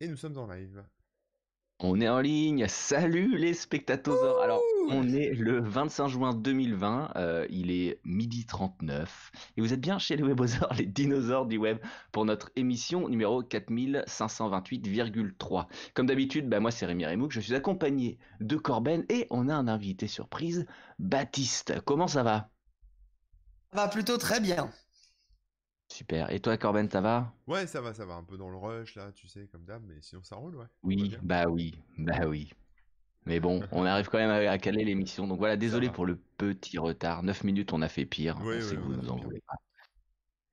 Et nous sommes en live. On est en ligne. Salut les spectateurs. Alors, on est le 25 juin 2020. euh, il est midi 39. Et vous êtes bien chez les Webosaures, les dinosaures du web, pour notre émission numéro 4528,3. Comme d'habitude, bah, moi c'est Rémi Remouk. Je suis accompagné de Corben et on a un invité surprise, Baptiste. Comment ça va? Ça va plutôt très bien. Super. Et toi, Corben, ça va? Ouais, ça va, ça va. Un peu dans le rush, là, tu sais, comme d'hab, mais sinon ça roule, ouais. Oui, bah oui, bah oui. Mais bon, on arrive quand même à, à caler l'émission. Donc voilà, désolé pour le petit retard. 9 minutes, on a fait pire. Oui, on sait oui, que on vous a nous en voulez pas.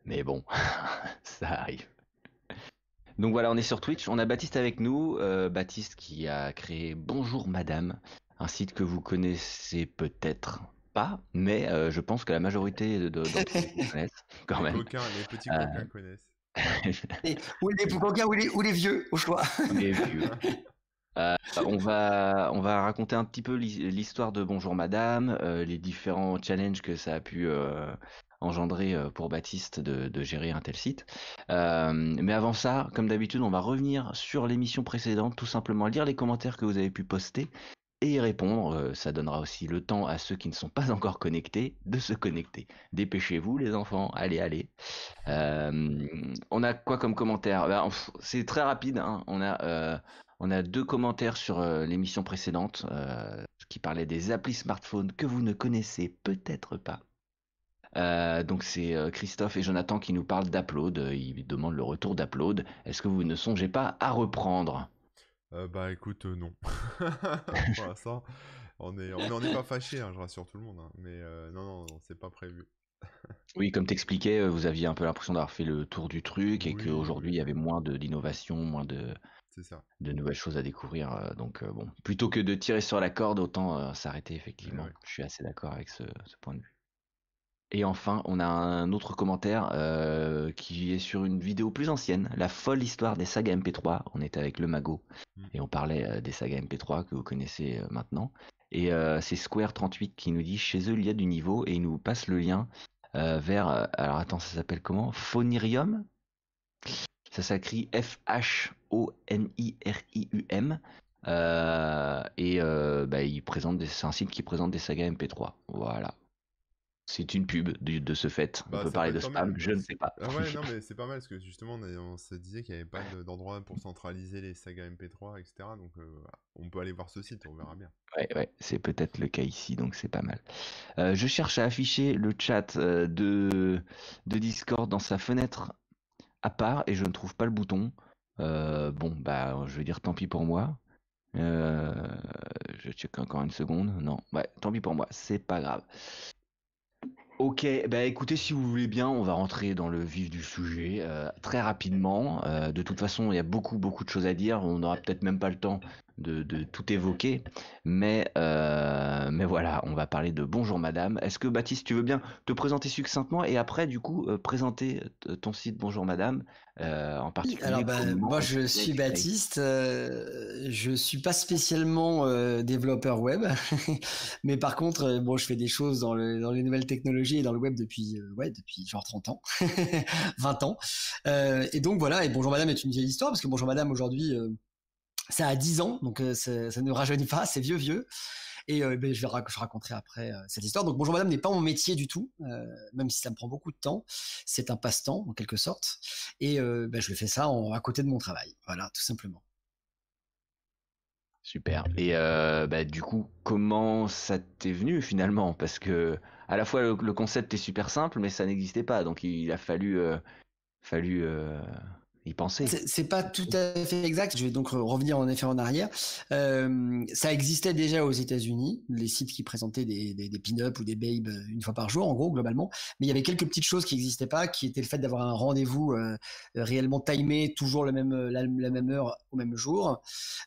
Mais bon, ça arrive. Donc voilà, on est sur Twitch. On a Baptiste avec nous. euh, Baptiste qui a créé Bonjour Madame, un site que vous connaissez peut-être pas, mais euh, je pense que la majorité de- de- d'entre vous connaissent quand Les même. coquins, les petits Euh, coquins connaissent. Et, ou les coquins ou les, ou les vieux, au choix. Les vieux. Euh, on va on va raconter un petit peu l'hi- l'histoire de Bonjour Madame, euh, les différents challenges que ça a pu euh, engendrer euh, pour Baptiste de, de gérer un tel site. Euh, mais avant ça, comme d'habitude, on va revenir sur l'émission précédente, tout simplement lire les commentaires que vous avez pu poster et y répondre. Euh, ça donnera aussi le temps à ceux qui ne sont pas encore connectés de se connecter. Dépêchez-vous les enfants, allez allez. Euh, on a quoi comme commentaire? Pff, C'est très rapide. hein. On a euh, on a deux commentaires sur l'émission précédente qui parlait des applis smartphones que vous ne connaissez peut-être pas. Donc c'est Christophe et Jonathan qui nous parlent d'Upload. Ils demandent le retour d'Upload. Est-ce que vous ne songez pas à reprendre? Euh, bah écoute, euh, non. Pour l'instant, on est, on n'en est pas fâché, je rassure tout le monde. hein. Mais euh, non, non, non, c'est pas prévu. Oui, comme t'expliquais, vous aviez un peu l'impression d'avoir fait le tour du truc et Oui, qu'aujourd'hui oui. il y avait moins de- d'innovation, moins de, C'est ça. de nouvelles choses à découvrir. donc bon, plutôt que de tirer sur la corde, autant s'arrêter effectivement. Ouais. Je suis assez d'accord avec ce, ce point de vue. Et enfin, on a un autre commentaire euh, qui est sur une vidéo plus ancienne, la folle histoire des sagas MP3. On était avec le Mago Mm. et on parlait euh, des sagas MP3 que vous connaissez euh, maintenant. Et c'est Square38 qui nous dit chez eux il y a du niveau et il nous passe le lien vers. alors attends, ça s'appelle comment? Phonirium? Ça s'écrit F-H-O-N-I-R-I-U-M. Et bah, il présente des- c'est un site qui présente des sagas MP3. Voilà. C'est une pub de, de ce fait. Bah, on peut ça parler peut de spam, mal. je ne sais pas. Ah ouais, non, mais c'est pas mal parce que justement, on, a- on se disait qu'il n'y avait pas de- d'endroit pour centraliser les sagas MP3, etc. Donc, euh, on peut aller voir ce site, on verra bien. Ouais, ouais, c'est peut-être le cas ici, donc c'est pas mal. Euh, je cherche à afficher le chat euh, de, de Discord dans sa fenêtre à part et je ne trouve pas le bouton. Bon, bah, je vais dire tant pis pour moi. Je check encore une seconde. Non, ouais, tant pis pour moi, c'est pas grave. Ok, bah écoutez, si vous voulez bien, on va rentrer dans le vif du sujet euh, très rapidement. Euh, de toute façon, il y a beaucoup, beaucoup de choses à dire. On n'aura peut-être même pas le temps de, de tout évoquer. Mais, euh, mais voilà, on va parler de Bonjour Madame. Est-ce que Baptiste, tu veux bien te présenter succinctement et après, du coup, euh, présenter t- ton site Bonjour Madame euh, en particulier alors comment moi je suis Baptiste, euh, je suis pas spécialement euh, développeur web, mais par contre euh, bon je fais des choses dans, le, dans les nouvelles technologies et dans le web depuis euh, ouais depuis genre 30 ans, 20 ans, Euh, et donc voilà et Bonjour Madame est une vieille histoire parce que Bonjour Madame aujourd'hui euh, ça a 10 ans donc euh, ça, ça ne rajeunit pas, c'est vieux vieux. Et euh, ben, je, vais rac- je raconterai après euh, cette histoire. Donc Bonjour Madame n'est pas mon métier du tout, même si ça me prend beaucoup de temps. C'est un passe-temps en quelque sorte. Et ben, je fais ça à côté de mon travail. Voilà, tout simplement. Super. Et bah, du coup, comment ça t'est venu finalement? Parce que à la fois le, concept est super simple, mais ça n'existait pas, donc il a fallu, fallu y penser. C'est pas tout à fait exact. Je vais donc re- revenir en effet en arrière. Euh, ça existait déjà aux États-Unis, les sites qui présentaient des, pin-up ou des babes euh, une fois par jour, en gros globalement. Mais il y avait quelques petites choses qui n'existaient pas, qui étaient le fait d'avoir un rendez-vous euh, réellement timé, toujours le même la, même heure au même jour.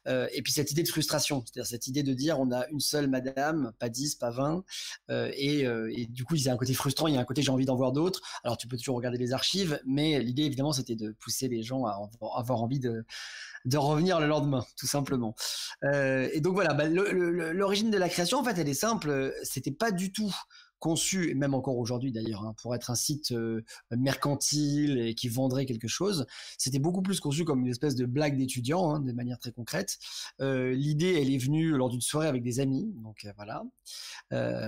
Et puis cette idée de frustration, c'est-à-dire cette idée de dire on a une seule madame, pas 10, pas 20, euh, et, et du coup il y a un côté frustrant, il y a un côté j'ai envie d'en voir d'autres. Alors tu peux toujours regarder les archives, mais l'idée évidemment c'était de pousser les à avoir envie de revenir le lendemain, tout simplement. Euh, et donc voilà, bah, l'origine de la création en fait elle est simple, c'était pas du tout conçu, et même encore aujourd'hui d'ailleurs, hein, pour être un site euh, mercantile et qui vendrait quelque chose. C'était beaucoup plus conçu comme une espèce de blague d'étudiant, hein, de manière très concrète. Euh, l'idée, elle est venue lors d'une soirée avec des amis, donc voilà.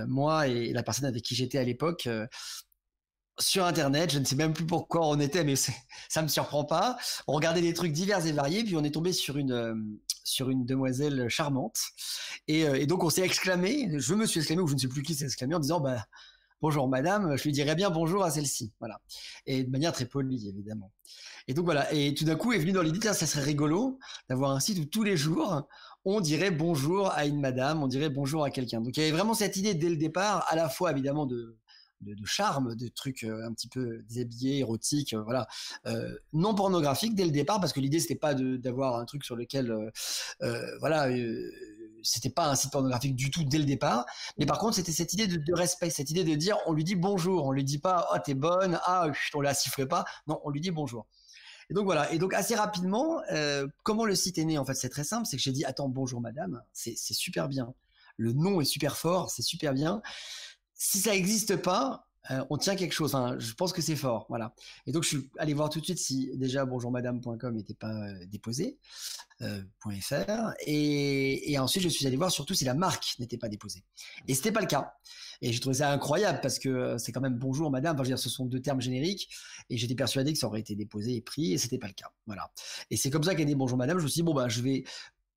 moi et la personne avec qui j'étais à l'époque, sur Internet. Je ne sais même plus pourquoi on était, mais ça me surprend pas. On regardait des trucs divers et variés, puis on est tombé sur une euh, sur une demoiselle charmante, euh, et, donc on s'est exclamé. Je me suis exclamé ou je ne sais plus qui s'est exclamé en disant bah bonjour madame. Je lui dirais bien bonjour à celle-ci, voilà, et de manière très polie évidemment. Et donc voilà. Et tout d'un coup est venu dans l'idée, ça serait rigolo d'avoir un site où tous les jours on dirait bonjour à une madame, on dirait bonjour à quelqu'un. Donc il y avait vraiment cette idée dès le départ, à la fois évidemment de de, charme, de trucs euh, un petit peu déshabillés, érotiques, euh, voilà, euh, non pornographiques dès le départ, parce que l'idée c'était pas d'avoir un truc sur lequel, voilà, c'était pas un site pornographique du tout dès le départ, mais par contre c'était cette idée de, respect, cette idée de dire, on lui dit bonjour, on lui dit pas, oh t'es bonne, ah on la siffle pas, non, on lui dit bonjour. Et donc voilà. Et donc assez rapidement, comment le site est né En fait, c'est très simple. C'est que j'ai dit attends bonjour madame, c'est super bien. Le nom est super fort, c'est super bien si ça n'existe pas, euh, on tient quelque chose. je pense que c'est fort, voilà. Et donc je suis allé voir tout de suite si déjà bonjourmadame.com n'était pas euh, déposé, euh, .fr, et, ensuite je suis allé voir surtout si la marque n'était pas déposée. Et c'était pas le cas. Et j'ai trouvé ça incroyable parce que c'est quand même bonjour madame. Enfin, je veux dire, ce sont deux termes génériques, et j'étais persuadé que ça aurait été déposé et pris, et c'était pas le cas. Voilà. Et c'est comme ça qu'est né bonjour madame. Je me suis dit bon bah je vais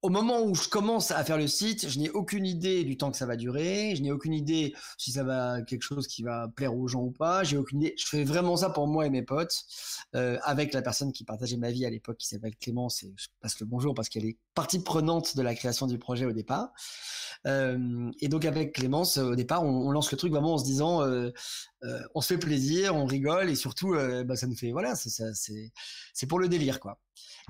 au moment où je commence à faire le site, je n'ai aucune idée du temps que ça va durer, je n'ai aucune idée si ça va quelque chose qui va plaire aux gens ou pas, j'ai aucune idée. Je fais vraiment ça pour moi et mes potes, euh, avec la personne qui partageait ma vie à l'époque, qui s'appelle Clémence, et je passe le bonjour parce qu'elle est partie prenante de la création du projet au départ. Euh, et donc avec Clémence, au départ, on, lance le truc vraiment en se disant, euh, on se fait plaisir, on rigole, et surtout, bah, ça nous fait, voilà, c'est pour le délire, quoi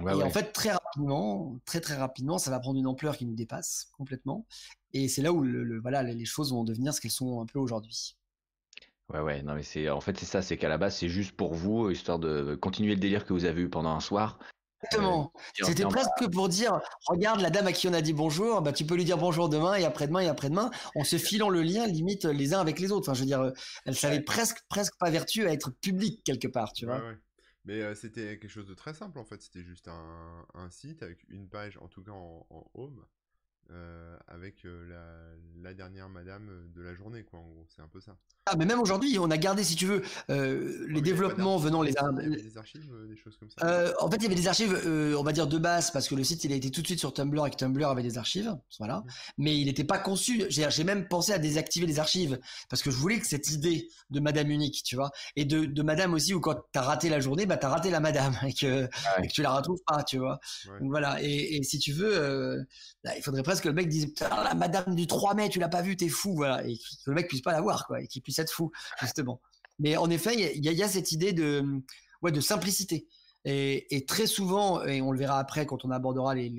et en fait, très rapidement, très très rapidement, ça va prendre une ampleur qui nous dépasse complètement. Et c'est là où le, voilà, les choses vont devenir ce qu'elles sont un peu aujourd'hui. Ouais, ouais, non, mais c'est en fait c'est ça, c'est qu'à la base c'est juste pour vous, histoire de continuer le délire que vous avez eu pendant un soir. Exactement. Euh, C'était presque pour dire, regarde la dame à qui on a dit bonjour, bah tu peux lui dire bonjour demain et après-demain et après-demain, en se filant le lien limite les uns avec les autres. Enfin, je veux dire, elle savait presque presque pas vertu à être publique quelque part, tu vois. Mais c'était quelque chose de très simple en fait, c'était juste un, un, site avec une page, en tout cas en, en home, euh, avec euh, la, dernière madame de la journée, quoi, en gros. C'est un peu ça. Ah, mais même aujourd'hui, on a gardé, si tu veux, euh, les développements venant les. Il y des archives, des choses comme ça. en fait, il y avait des archives, on va dire de base, parce que le site, il a été tout de suite sur Tumblr et que Tumblr avait des archives, voilà. Mmh. Mais il n'était pas conçu. J'ai même pensé à désactiver les archives parce que je voulais que cette idée de Madame unique, tu vois, et de, de Madame aussi où quand t'as raté la journée, bah t'as raté la Madame et que, et que tu la retrouves pas, tu vois. Donc voilà. Et, et, si tu veux, il faudrait presque que le mec dise la madame du 3 mai, tu l'as pas vue, t'es fou, voilà, et que le mec puisse pas la voir, quoi, et qu'il puisse être fou, justement. Mais en effet, il y, a cette idée de, ouais, de simplicité. Et, très souvent, et on le verra après quand on abordera les,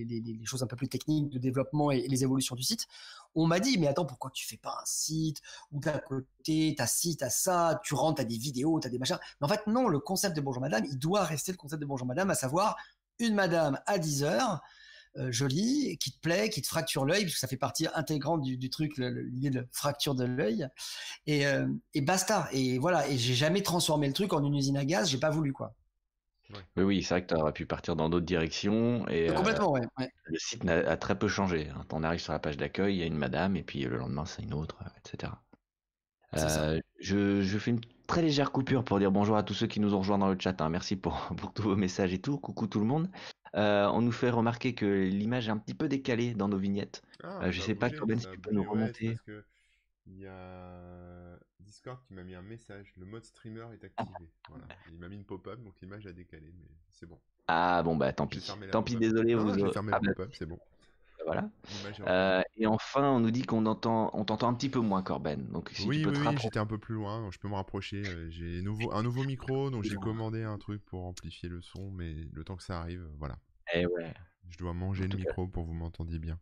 choses un peu plus techniques de développement et, les évolutions du site, on m'a dit, mais attends, pourquoi tu fais pas un site t'as à côté, t'as ci, t'as ça, tu rentres, t'as des vidéos, t'as des machins. Mais en fait, non, le concept de Bonjour Madame, il doit rester le concept de Bonjour Madame, à savoir une madame à 10 heures, euh, joli, qui te plaît, qui te fracture l'œil, parce que ça fait partie intégrante du, truc, l'idée de fracture de l'œil. Et, euh, et, basta. Et voilà. Et j'ai jamais transformé le truc en une usine à gaz. J'ai pas voulu quoi. Oui, oui, c'est vrai que tu aurais pu partir dans d'autres directions. Et, Complètement, ouais, Le site a, très peu changé. Hein. On arrive sur la page d'accueil, il y a une madame, et puis le lendemain, c'est une autre, etc. je, je, fais une très légère coupure pour dire bonjour à tous ceux qui nous ont rejoints dans le chat. Hein. Merci pour, pour, tous vos messages et tout. Coucou tout le monde. Euh, on nous fait remarquer que l'image est un petit peu décalée dans nos vignettes. Ah, euh, je sais pas, Corben, si tu peux nous remonter. il y a Discord qui m'a mis un message. Le mode streamer est activé. Voilà. Il m'a mis une pop-up, donc l'image a décalé, mais c'est bon. Ah bon, bah tant pis. Tant pis, désolé. vous... J'ai fermé la pop-up, c'est bon. Voilà. Euh, et enfin, on nous dit qu'on entend, on t'entend un petit peu moins, Corben. Donc, si oui, tu peux oui, j'étais un peu plus loin. Je peux me rapprocher. J'ai nouveau, un nouveau micro, donc j'ai commandé un truc pour amplifier le son, mais le temps que ça arrive, voilà. Eh ouais. Je dois manger le micro pour vous m'entendiez bien.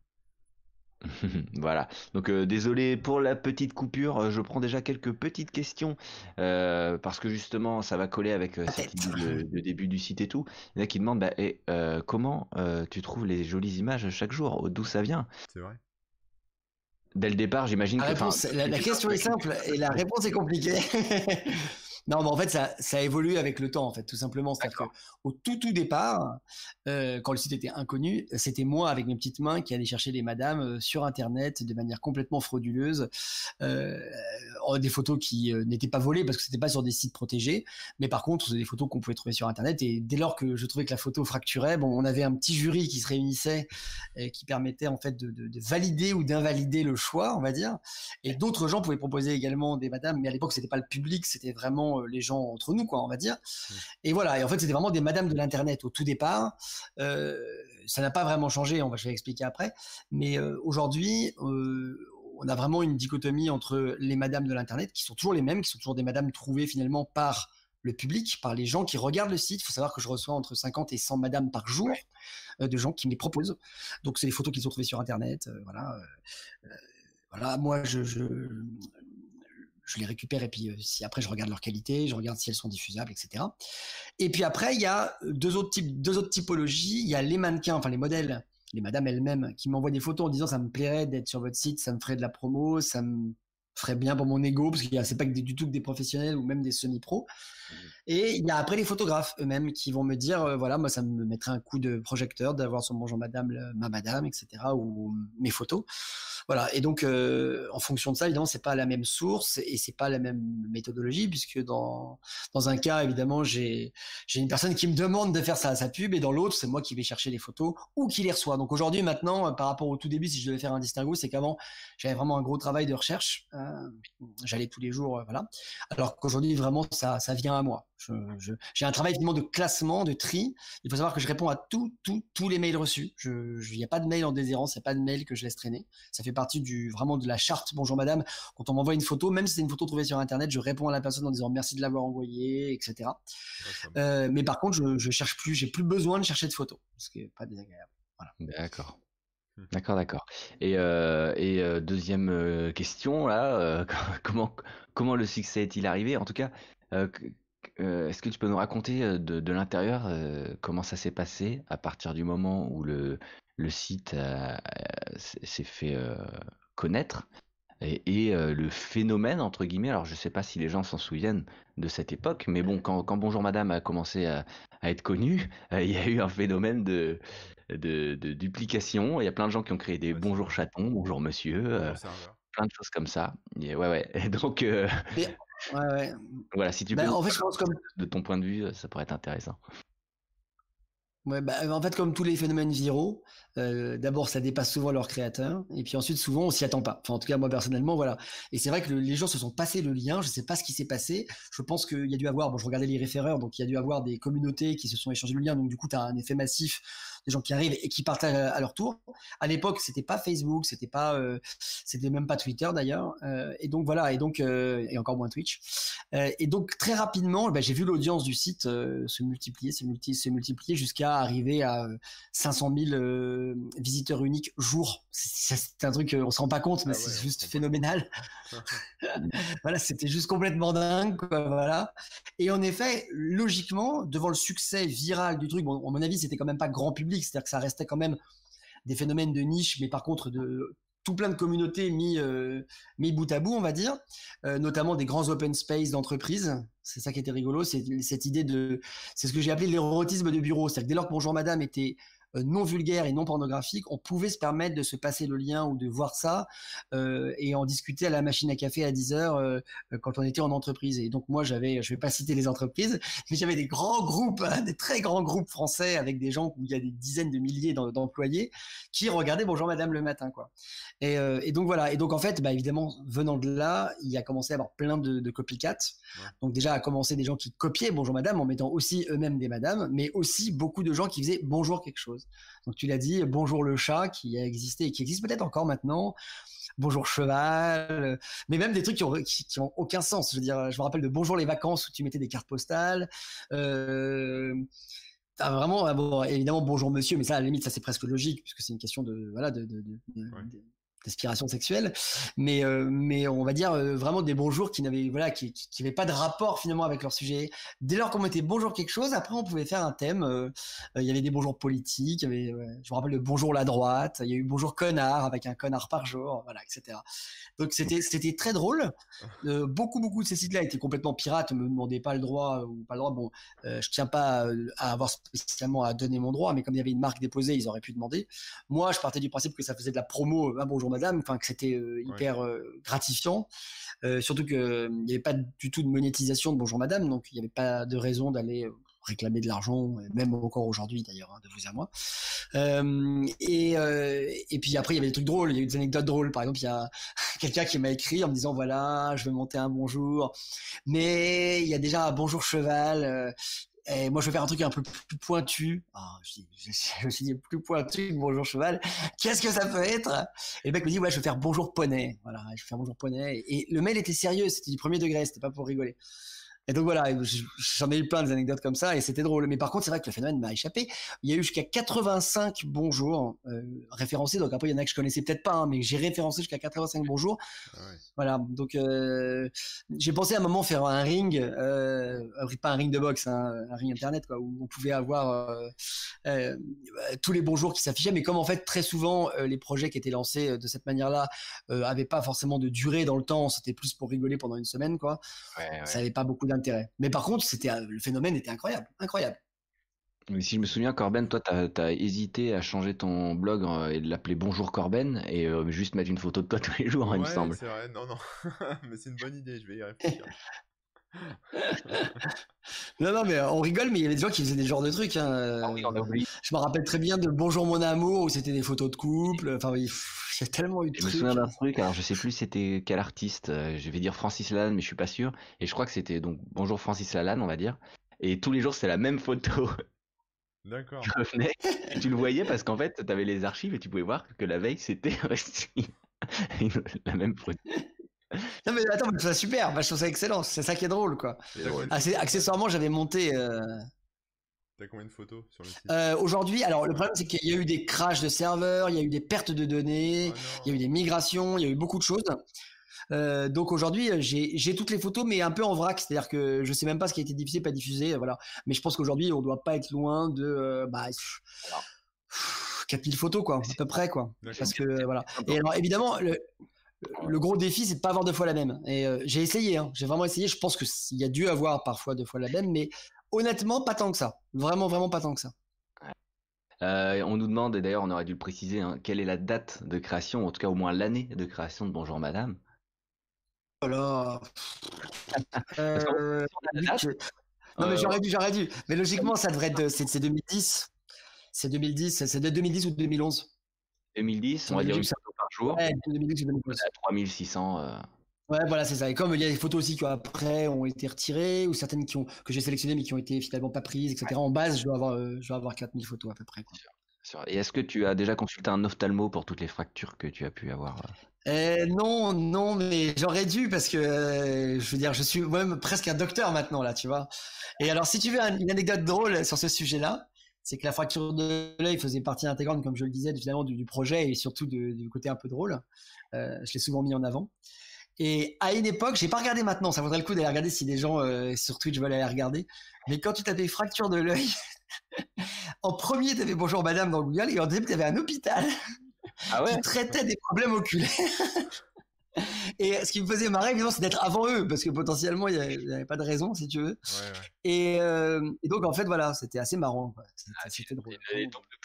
voilà. Donc euh, désolé pour la petite coupure. Euh, je prends déjà quelques petites questions euh, parce que justement ça va coller avec cette idée de, début du site et tout. Il y en a qui demandent bah, et, comment tu trouves les jolies images chaque jour? D'où ça vient? C'est vrai. dès le départ, j'imagine que. la, la question est simple et la réponse est compliquée. Non, mais en fait, ça, ça évolue avec le temps, en fait, tout simplement. C'est-à-dire qu'au tout, tout départ, euh, quand le site était inconnu, c'était moi, avec mes petites mains, qui allais chercher les madames euh, sur Internet de manière complètement frauduleuse. Euh, des photos qui n'étaient pas volées parce que c'était pas sur des sites protégés. Mais par contre, c'était des photos qu'on pouvait trouver sur Internet. Et dès lors que je trouvais que la photo fracturait, bon, on avait un petit jury qui se réunissait et qui permettait, en fait, de, de, de valider ou d'invalider le choix, on va dire. Et d'autres gens pouvaient proposer également des madames, mais à l'époque, c'était pas le public, c'était vraiment euh, les gens entre nous, quoi, on va dire. Mmh. Et voilà. Et en fait, c'était vraiment des madames de l'internet au tout départ. Euh, ça n'a pas vraiment changé. On va, je vais expliquer après. Mais euh, aujourd'hui, on a vraiment une dichotomie entre les madames de l'internet qui sont toujours les mêmes, qui sont toujours des madames trouvées finalement par le public, par les gens qui regardent le site. Il faut savoir que je reçois entre 50 et 100 madames par jour de gens qui me les proposent. Donc, c'est des photos qu'ils ont trouvées sur Internet. voilà. voilà, moi, je, je les récupère et puis euh, si après je regarde leur qualité, je regarde si elles sont diffusables, etc. Et puis après, il y a deux autres types, deux autres typologies. Il y a les mannequins, enfin les modèles, les madames elles-mêmes, qui m'envoient des photos en disant ça me plairait d'être sur votre site, ça me ferait de la promo, ça me ferait bien pour mon ego, parce qu'il y a c'est pas que du tout que des professionnels ou même des semi-pros. Et il y a après les photographes eux-mêmes qui vont me dire, euh, voilà, moi ça me mettrait un coup de projecteur d'avoir sur Jean Madame, ma Madame, etc. ou mes photos. Voilà. Et donc, euh, en fonction de ça, évidemment, c'est pas la même source et c'est pas la même méthodologie, puisque dans dans un cas, évidemment, j'ai j'ai une personne qui me demande de faire sa, sa pub, et dans l'autre, c'est moi qui vais chercher les photos ou qui les reçoit. Donc aujourd'hui, maintenant, par rapport au tout début, si je devais faire un distinguo, c'est qu'avant, j'avais vraiment un gros travail de recherche. Euh, j'allais tous les jours, euh, voilà. Alors qu'aujourd'hui, vraiment, ça ça vient à moi. J'ai un travail évidemment de classement, de tri. Il faut savoir que je réponds à tous tous les mails reçus. Il n'y a pas de mail en déshérence, il n'y a pas de mail que je laisse traîner. Ça fait partie du vraiment de la charte. Bonjour madame. Quand on m'envoie une photo, même si c'est une photo trouvée sur internet, je réponds à la personne en disant merci de l'avoir envoyée, etc. Euh, mais par contre, je, je cherche plus, j'ai plus besoin de chercher de photos, ce qui n'est pas désagréable. D'accord. Mmh. D'accord, d'accord. Et, euh, et euh, deuxième question là, comment comment le succès est-il arrivé? En tout cas, euh, est-ce que tu peux nous raconter euh, de, l'intérieur euh, comment ça s'est passé à partir du moment où le, le site s'est fait connaître et, le phénomène entre guillemets? Alors je ne sais pas si les gens s'en souviennent de cette époque mais bon quand, Bonjour Madame a commencé à, être connu il y a eu un phénomène de, de, duplication. Il y a plein de gens qui ont créé des Bonjour Chaton Bonjour Monsieur plein de choses comme ça. Ouais ouais. Et donc Ouais, ouais. Voilà, si tu bah, peux. en fait, je pense comme de ton point de vue, ça pourrait être intéressant. Ouais, bah, en fait, comme tous les phénomènes viraux, euh, d'abord, ça dépasse souvent leur créateur, et puis ensuite, souvent, on s'y attend pas. Enfin, en tout cas, moi personnellement, voilà. Et c'est vrai que les gens se sont passés le lien. Je sais pas ce qui s'est passé. Je pense qu'il y a dû avoir, bon, je regardais les référeurs, donc il y a dû avoir des communautés qui se sont échangées le lien. Donc du coup, tu as un effet massif des gens qui arrivent et qui partagent à leur tour. À l'époque, c'était pas Facebook, c'était pas, euh, c'était même pas Twitter d'ailleurs. Euh, et donc voilà, et donc euh, et encore moins Twitch. Et donc très rapidement, bah, j'ai vu l'audience du site se multiplier, se, multi se multiplier jusqu'à arriver à 500 000 visiteurs uniques jour. C'est un truc, on se rend pas compte, mais ah c'est juste phénoménal. voilà, c'était juste complètement dingue, quoi, voilà. Et en effet, logiquement, devant le succès viral du truc, bon, à mon avis, c'était quand même pas grand public c'est-à-dire que ça restait quand même des phénomènes de niche, mais par contre de tout plein de communautés mis, euh, mis bout à bout, on va dire, euh, notamment des grands open space d'entreprise. C'est ça qui était rigolo, c'est cette idée de, c'est ce que j'ai appelé l'érotisme de bureau. C'est-à-dire que dès lors que Bonjour Madame était non vulgaire et non pornographique, on pouvait se permettre de se passer le lien ou de voir ça euh, et en discuter à la machine à café à 10 heures euh, quand on était en entreprise. Et donc moi, j'avais, je vais pas citer les entreprises, mais j'avais des grands groupes, hein, des très grands groupes français avec des gens où il y a des dizaines de milliers d'employés qui regardaient Bonjour Madame le matin, quoi. Et, et donc voilà. Et donc en fait, bah, évidemment, venant de là, il y a commencé à avoir plein de, de copycats. Donc déjà, a commencé des gens qui copiaient Bonjour Madame en mettant aussi eux-mêmes des madames, mais aussi beaucoup de gens qui faisaient Bonjour quelque chose. Donc tu l'as dit, bonjour le chat qui a existé et qui existe peut-être encore maintenant. Bonjour cheval, euh, mais même des trucs qui ont, aucun sens. Je veux dire, je me rappelle de bonjour les vacances où tu mettais des cartes postales. Euh, vraiment, ah, bon, évidemment, bonjour monsieur, mais ça, à la limite, ça c'est presque logique puisque c'est une question de voilà de, d'aspiration sexuelle, mais euh, mais on va dire euh, vraiment des bonjours qui n'avaient voilà qui, qui, pas de rapport finalement avec leur sujet. Dès lors qu'on mettait bonjour quelque chose, après on pouvait faire un thème. Euh, il y avait des bonjours politiques, il y avait je me rappelle le bonjour la droite, il y a eu bonjour connard avec un connard par jour, voilà etc. Donc c'était c'était très drôle. beaucoup beaucoup de ces sites-là étaient complètement pirates, me demandaient pas le droit ou pas le droit. Bon, je tiens pas à avoir spécialement à donner mon droit, mais comme il y avait une marque déposée, ils auraient pu demander. Moi, je partais du principe que ça faisait de la promo, un bonjour madame, enfin que c'était euh, hyper euh, gratifiant. Euh, surtout qu'il n'y avait pas du tout de monétisation de bonjour madame, donc il n'y avait pas de raison d'aller réclamer de l'argent, même encore aujourd'hui d'ailleurs, hein, de vous à moi. et, et puis après, il y avait des trucs drôles, il y a eu des anecdotes drôles. Par exemple, il y a quelqu'un qui m'a écrit en me disant voilà, je vais monter un bonjour, mais il y a déjà un bonjour cheval. Et moi, je vais faire un truc un peu plus pointu. Ah, je, me suis dit plus pointu bonjour cheval. Qu'est-ce que ça peut être? Et le mec me dit ouais, je vais faire bonjour poney. Voilà, je vais faire bonjour poney. Et le mail était sérieux, c'était du premier degré, c'était pas pour rigoler. Et donc voilà, j'en ai eu plein d'anecdotes comme ça et c'était drôle. Mais par contre, c'est vrai que le phénomène m'a échappé. Il y a eu jusqu'à 85 bonjours euh, référencés. Donc après, il y en a que je connaissais peut-être pas, hein, mais j'ai référencé jusqu'à 85 bonjours. Ah voilà. Donc euh, j'ai pensé à un moment faire un ring, euh, pas un ring de boxe, hein, un ring internet, quoi, où on pouvait avoir euh, tous les bonjours qui s'affichaient. Mais comme en fait très souvent les projets qui étaient lancés de cette manière-là avaient pas forcément de durée dans le temps, c'était plus pour rigoler pendant une semaine, quoi. Ouais, Ça n'avait pas beaucoup intérêt. Mais par contre, c'était le phénomène était incroyable, incroyable. Mais si je me souviens, Corben, toi, tu as, hésité à changer ton blog euh, et de l'appeler Bonjour Corben et euh, juste mettre une photo de toi tous les jours, il me semble. c'est vrai, non, non. mais c'est une bonne idée, je vais y réfléchir. non, non, mais on rigole, mais il y avait des gens qui faisaient des genres de trucs. Hein. Ah oui, on a oublié. Je me rappelle très bien de Bonjour mon amour où c'était des photos de couple. Enfin, il y a tellement eu de je trucs. Je me souviens d'un truc, alors je sais plus c'était quel artiste. Euh, je vais dire Francis Lalanne, mais je suis pas sûr. Et je crois que c'était donc Bonjour Francis Lalanne, on va dire. Et tous les jours, c'est la même photo. D'accord. tu le voyais parce qu'en fait, tu avais les archives et tu pouvais voir que la veille, c'était la même photo. Non mais attends, mais c'est super, je trouve ça excellent, c'est ça qui est drôle quoi. accessoirement, j'avais monté. Euh... T'as combien de photos sur le site? euh, Aujourd'hui, alors le problème c'est qu'il y a eu des crashs de serveurs, il y a eu des pertes de données, oh il y a eu des migrations, il y a eu beaucoup de choses. Euh, donc aujourd'hui, j'ai toutes les photos, mais un peu en vrac, c'est-à-dire que je sais même pas ce qui a été diffusé, pas diffusé, voilà. Mais je pense qu'aujourd'hui, on doit pas être loin de euh, bah, 4000 photos, quoi, à peu près, quoi. Parce que voilà. Et alors évidemment, le, le gros défi, c'est de pas avoir deux fois la même. Et j'ai essayé, hein, j'ai vraiment essayé. Je pense que il y a dû avoir parfois deux fois la même, mais honnêtement, pas tant que ça. Vraiment, vraiment pas tant que ça. on nous demande, et d'ailleurs on aurait dû le préciser, hein, quelle est la date de création, en tout cas au moins l'année de création de Bonjour Madame? Là. Euh, non, mais j'aurais dû, j'aurais dû. Mais logiquement, ça devrait être. C'est 2010. C'est 2010. C'est de 2010 ou 2011. 2010, on va dire une jour. Ouais, 2010 ou 2011. 3600. Euh... Ouais, voilà, c'est ça. Et comme il y a des photos aussi qui après ont été retirées, ou certaines qui ont, que j'ai sélectionnées mais qui ont été finalement pas prises, etc. En base, je dois avoir, euh, je dois avoir 4000 photos à peu près. Et est-ce que tu as déjà consulté un ophtalmo pour toutes les fractures que tu as pu avoir euh? Euh, non, non, mais j'aurais dû parce que euh, je veux dire, je suis même presque un docteur maintenant là, tu vois. Et alors, si tu veux une anecdote drôle sur ce sujet-là, c'est que la fracture de l'œil faisait partie intégrante, comme je le disais, finalement du, projet et surtout du côté un peu drôle. Euh, je l'ai souvent mis en avant. Et à une époque, j'ai pas regardé maintenant, ça vaudrait le coup d'aller regarder si des gens sur Twitch veulent aller regarder. Mais quand tu tapais fracture de l'œil, en premier, tu avais bonjour madame dans Google et en deuxième, tu avais un hôpital ah qui traitait des problèmes oculaires. Et ce qui me faisait marrer, évidemment, c'est d'être avant eux, parce que potentiellement, il n'y avait pas de raison, si tu veux. Euh, et, donc, en fait, voilà, c'était assez marrant. C'était ah, drôle.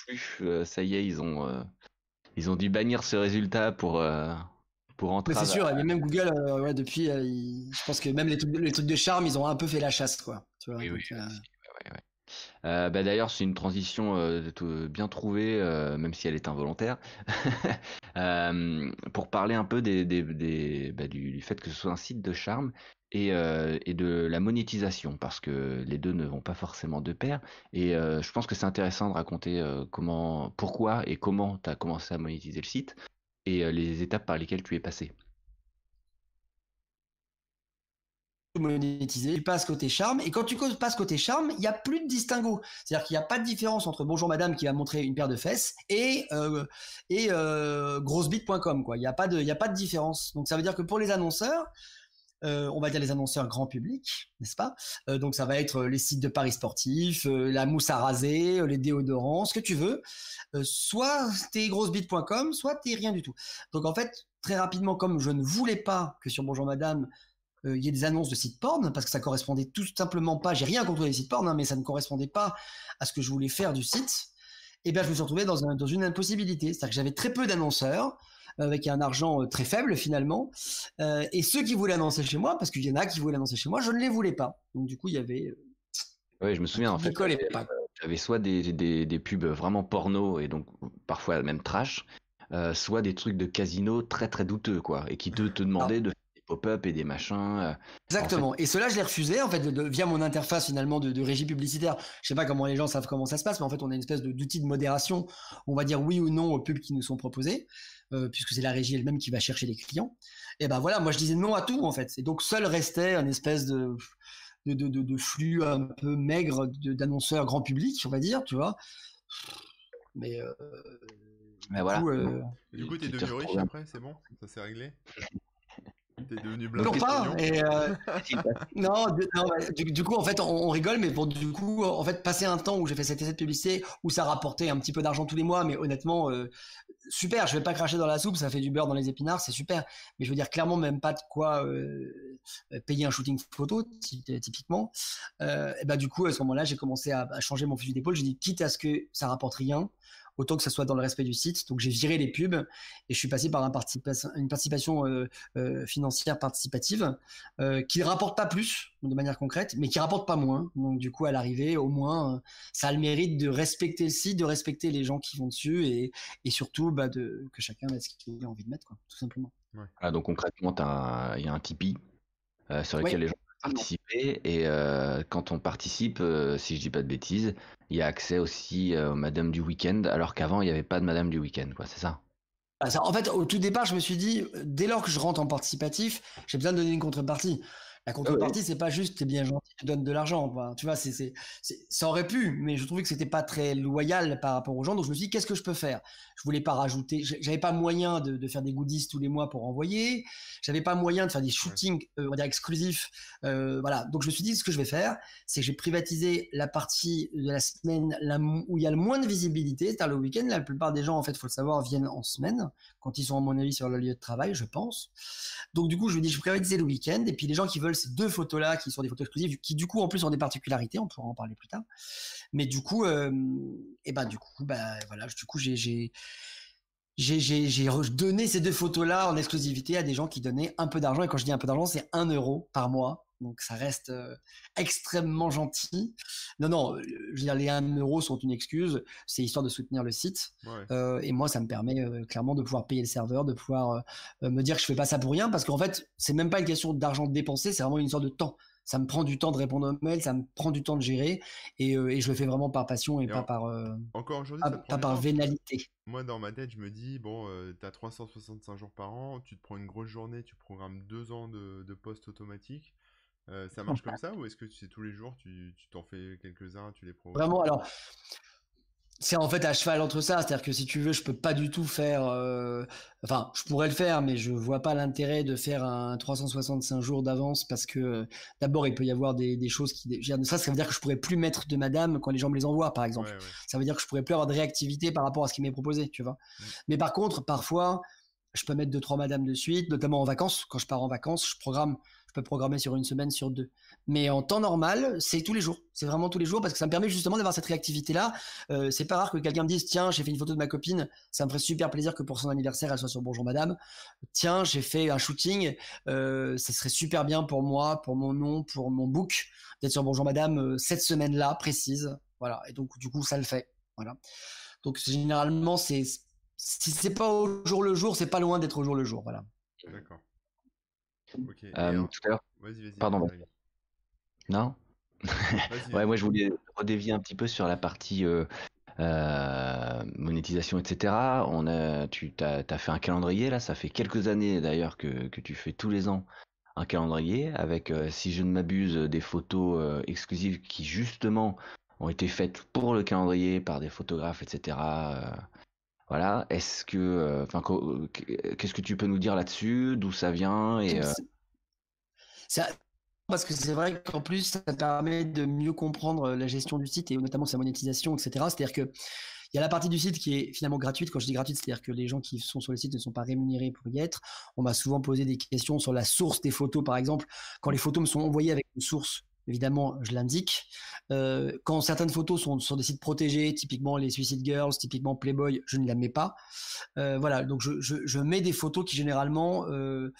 plus, euh, ça y est, ils ont, euh, ils ont dû bannir ce résultat pour, pour entrer. C'est sûr, mais même Google, ouais, depuis, je pense que même les trucs, les trucs, de charme, ils ont un peu fait la chasse, quoi. Tu vois, oui, oui. Euh, bah, d'ailleurs, c'est une transition euh, bien trouvée, euh, même si elle est involontaire, pour parler un peu des, bah, du, fait que ce soit un site de charme et, de la monétisation, parce que les deux ne vont pas forcément de pair. Et je pense que c'est intéressant de raconter comment, pourquoi et comment tu as commencé à monétiser le site et les étapes par lesquelles tu es passé. Monétisé, tu passes côté charme, et quand tu passes côté charme, il n'y a plus de distinguo. C'est-à-dire qu'il n'y a pas de différence entre Bonjour Madame qui va montrer une paire de fesses et, euh, et euh. Il n'y a, pas de, y a pas de différence. Donc ça veut dire que pour les annonceurs, euh, on va dire les annonceurs grand public, n'est-ce pas? Euh, Donc ça va être les sites de paris sportifs, euh, la mousse à raser, les déodorants, ce que tu veux. soit t'es grossebit.com, soit t'es rien du tout. Donc en fait, très rapidement, comme je ne voulais pas que sur Bonjour Madame, il y ait des annonces de sites porn, parce que ça correspondait tout simplement pas, j'ai rien contre les sites porn, hein, mais ça ne correspondait pas à ce que je voulais faire du site, et eh bien je me suis retrouvé dans, dans une impossibilité. C'est-à-dire que j'avais très peu d'annonceurs, avec un argent euh, très faible finalement. Euh, et ceux qui voulaient annoncer chez moi, parce qu'il y en a qui voulaient annoncer chez moi, je ne les voulais pas. Donc du coup, il y avait. Euh, oui, je me souviens en fait. Tu avais soit des, des, des, pubs vraiment porno et donc parfois même trash, soit des trucs de casino très très douteux quoi, et qui te, te demandaient ah. de pop-up et des machins. Exactement. Et cela, je l'ai refusé en fait via mon interface finalement de, de, régie publicitaire. Je sais pas comment les gens savent comment ça se passe, mais en fait, on a une espèce d'outil de, modération. On va dire oui ou non aux pubs qui nous sont proposées. Euh, puisque c'est la régie elle-même qui va chercher les clients. Et ben voilà, moi je disais non à tout en fait. Et donc seul restait un espèce de de, de, de flux un peu maigre d'annonceurs grand public, on va dire, tu vois. Mais, euh, Mais voilà. Euh, du coup, t'es devenu riche après, c'est bon? Ça s'est réglé? T'es devenu blanc. pas. Et euh... non, du, du, coup, en fait, on, rigole, mais pour du coup, en fait, passer un temps où j'ai fait cette essai de publicité, où ça rapportait un petit peu d'argent tous les mois, mais honnêtement, euh, super. Je vais pas cracher dans la soupe, ça fait du beurre dans les épinards, c'est super. Mais je veux dire clairement même pas de quoi euh, payer un shooting photo, typiquement. Et bah du coup, à ce moment-là, j'ai commencé à, à, changer mon fusil d'épaule. J'ai dit, quitte à ce que ça rapporte rien, autant que ça soit dans le respect du site. Donc j'ai viré les pubs et je suis passé par une participation euh, euh, financière participative euh, qui ne rapporte pas plus de manière concrète, mais qui rapporte pas moins. Donc du coup à l'arrivée, au moins, ça a le mérite de respecter le site, de respecter les gens qui vont dessus et, surtout bah, de, que chacun ait ce qu'il a envie de mettre, quoi, tout simplement. Ah, donc concrètement, il y a un Tipeee sur lequel les gens participer et euh, quand on participe, euh, si je dis pas de bêtises, il y a accès aussi euh, aux Madame du Week-end, alors qu'avant il n'y avait pas de Madame du Week-end, quoi, c'est ça? Ah, En fait, au tout départ, je me suis dit, dès lors que je rentre en participatif, j'ai besoin de donner une contrepartie. La contrepartie, c'est pas juste, t'es bien gentil, tu donnes de l'argent. Tu vois, c'est, c'est, ça aurait pu, mais je trouvais que c'était pas très loyal par rapport aux gens. Donc je me suis dit, qu'est-ce que je peux faire? Je voulais pas rajouter, j'avais pas moyen de, de, faire des goodies tous les mois pour envoyer. J'avais pas moyen de faire des shootings, euh, on va dire exclusifs. Euh, voilà. Donc je me suis dit, ce que je vais faire, c'est que j'ai privatisé la partie de la semaine où il y a le moins de visibilité, c'est-à-dire le week-end. La plupart des gens, en fait, faut le savoir, viennent en semaine quand ils sont à mon avis sur le lieu de travail, je pense. Donc du coup, je me dis, je privatisé le week-end et puis les gens qui veulent deux photos-là, qui sont des photos exclusives, qui du coup en plus ont des particularités, on pourra en parler plus tard. Mais du coup, euh, et ben du coup, bah voilà, du coup j'ai j'ai j'ai donné ces deux photos-là en exclusivité à des gens qui donnaient un peu d'argent. Et quand je dis un peu d'argent, c'est un euro par mois donc ça reste euh, extrêmement gentil. Non, non, euh, je veux dire, les 1 euro sont une excuse, c'est histoire de soutenir le site. Euh, et moi, ça me permet clairement de pouvoir payer le serveur, de pouvoir me dire que je fais pas ça pour rien, parce qu'en fait, c'est même pas une question d'argent dépensé, c'est vraiment une histoire de temps. Ça me prend du temps de répondre aux mails, ça me prend du temps de gérer, et, et je le fais vraiment par passion et, pas par encore aujourd'hui, pas, par vénalité. Moi, dans ma tête, je me dis bon, tu as 365 jours par an, tu te prends une grosse journée, tu programmes deux ans de, de poste automatique euh, ça marche comme ça ou est-ce que c'est tous les jours, tu t'en fais quelques-uns, tu les programmes Vraiment, alors, c'est en fait à cheval entre ça. C'est-à-dire que si tu veux, je peux pas du tout faire. Euh, enfin, je pourrais le faire, mais je vois pas l'intérêt de faire un 365 jours d'avance parce que d'abord, il peut y avoir des, choses qui. Ça, ça veut dire que je pourrais plus mettre de madame quand les gens me les envoient, par exemple. Ça veut dire que je pourrais plus avoir de réactivité par rapport à ce qui m'est proposé, tu vois. Mmh. Mais par contre, parfois, je peux mettre deux trois madames de suite, notamment en vacances. Quand je pars en vacances, je programme peux programmer sur une semaine, sur deux. Mais en temps normal, c'est tous les jours. C'est vraiment tous les jours parce que ça me permet justement d'avoir cette réactivité-là. Euh, c'est pas rare que quelqu'un me dise Tiens, j'ai fait une photo de ma copine, ça me ferait super plaisir que pour son anniversaire, elle soit sur Bonjour Madame. Tiens, j'ai fait un shooting, euh, ça serait super bien pour moi, pour mon nom, pour mon book, d'être sur Bonjour Madame euh, cette semaine-là précise. Voilà. Et donc, du coup, ça le fait. Voilà. Donc, généralement, c'est si c'est pas au jour le jour, c'est pas loin d'être au jour le jour. Voilà. D'accord. Euh, tout à l'heure. Pardon. Non? Ouais, moi je voulais redévier un petit peu sur la partie euh, euh, monétisation, etc. On a, tu as, fait un calendrier là, ça fait quelques années d'ailleurs que, que, tu fais tous les ans un calendrier avec, si je ne m'abuse, des photos exclusives qui justement ont été faites pour le calendrier par des photographes, etc. voilà. Est-ce que, enfin, qu'est-ce que tu peux nous dire là-dessus? D'où ça vient et parce que c'est vrai qu'en plus, ça permet de mieux comprendre la gestion du site et notamment sa monétisation, etc. C'est-à-dire que il y a la partie du site qui est finalement gratuite. Quand je dis gratuite, c'est-à-dire que les gens qui sont sur le site ne sont pas rémunérés pour y être. On m'a souvent posé des questions sur la source des photos, par exemple. Quand les photos me sont envoyées avec une source évidemment, je l'indique. Euh, quand certaines photos sont sur des sites protégés, typiquement les Suicide Girls, typiquement Playboy, je ne la mets pas. Euh, voilà, donc je, mets des photos qui généralement euh,